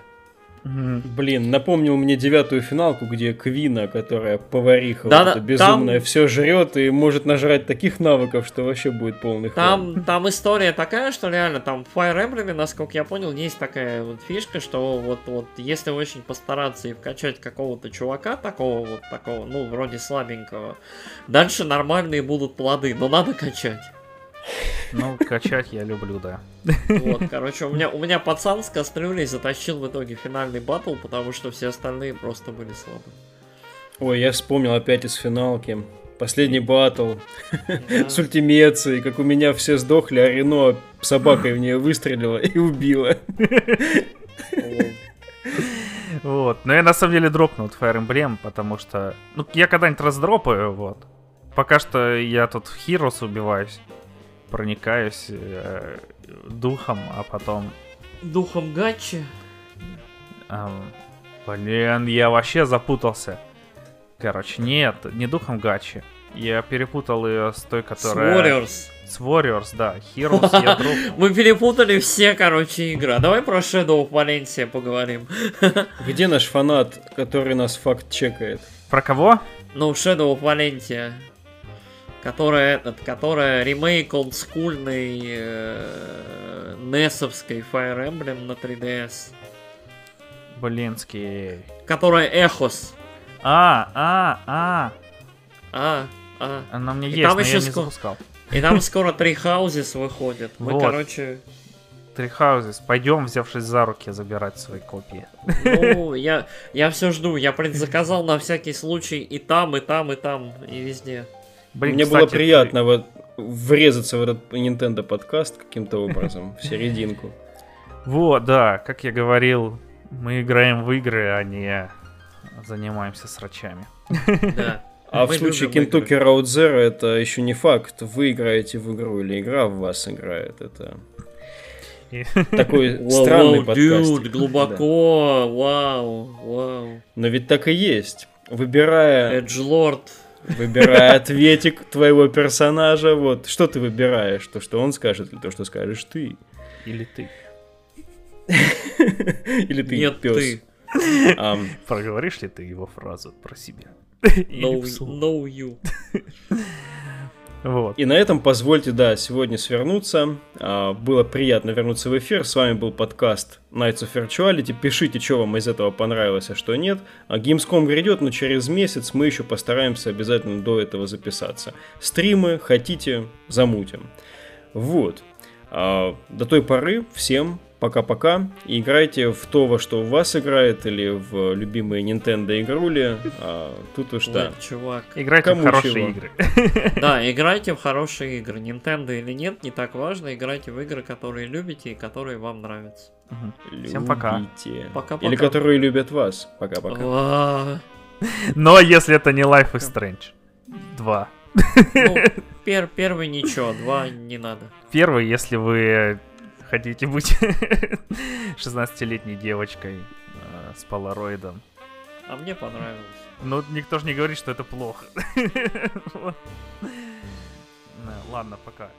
Мгм. Блин, напомнил мне девятую финалку, где Квина, которая повариха Да, вот да, безумная, там- все жрет и может нажрать таких навыков, что вообще будет полный. Там, там история такая, что реально там в Fire Emblem, насколько я понял, есть такая вот фишка, что вот, вот если очень постараться и вкачать какого-то чувака, такого вот такого, ну, вроде слабенького, дальше нормальные будут плоды, но надо качать. Ну, качать я люблю, да. Вот, короче, у меня, у меня пацан с кастрюлей затащил в итоге финальный батл, потому что все остальные просто были слабы. Ой, я вспомнил опять из финалки. Последний батл Да. с ультимецией, как у меня все сдохли, а Рено собакой в нее выстрелила и убила. Вот. Но я на самом деле дропнул Fire Emblem, потому что... Ну, я когда-нибудь раздропаю, вот. Пока что я тут в Heroes убиваюсь, проникаюсь э, духом, а потом... Духом гачи. эм, блин, я вообще запутался. Короче, нет, не духом Гачи. Я перепутал ее с той, С которая... Warriors. С Warriors, да. Heroes я. Мы перепутали все, короче, игры. А Давай про Shadow of Valencia поговорим. Где наш фанат, который нас факт чекает? Про кого? Ну, Shadow of Valencia. Которая этот, которая ремейк олдскульной э, несовской Fire Emblem на 3DS. Блинский. Которая Эхос. А, а, а. А, а. Она мне И есть, там но я еще не запускал. И там скоро три Houses выходят. Мы, Вот. короче, Три Houses. Пойдем, взявшись за руки, забирать свои копии. ну, я, я все жду. Я предзаказал на всякий случай и там, и там, и там, и везде. Блин, Мне было кстати, приятно вот врезаться в этот Nintendo подкаст каким-то образом, в серединку. Вот, да, как я говорил, мы играем в игры, а не занимаемся срачами. Да. А в случае. Kentucky Road Zero это еще не факт, вы играете в игру или игра в вас играет. Это такой странный подкаст. глубоко, вау, вау. Но ведь так и есть. Выбирая, Эджлорд. Выбирая ответик твоего персонажа, вот что ты выбираешь, то, что он скажет, или то, что скажешь ты, Или ты. или ты Нет, пес. ты. Ам, Проговоришь ли ты его фразу про себя? No, no you. Вот. И на этом позвольте, да, сегодня свернуться. А, Было приятно вернуться в эфир. С вами был подкаст Nights of Virtuality. Пишите, что вам из этого понравилось, а что нет. А Gamescom грядет, но через месяц мы еще постараемся обязательно до этого записаться. Стримы хотите, замутим. Вот. А, До той поры всем пока-пока. Играйте в то, во что у вас играет, или в любимые Nintendo игрули. А, Тут уж да. Ой, чувак. Играйте Кому в хорошие чего? игры. Да, играйте в хорошие игры. Nintendo или нет, не так важно. Играйте в игры, которые любите и которые вам нравятся. Мгм. Всем пока. Пока-пока. Или которые любят вас. Пока-пока. А, Но если это не Life is Strange 2. Ну, пер- первый ничего, два не надо. Первый, если вы хотите быть 16-летней девочкой э, с полароидом. А мне понравилось. Ну, никто же не говорит, что это плохо. Ну, Ладно, пока.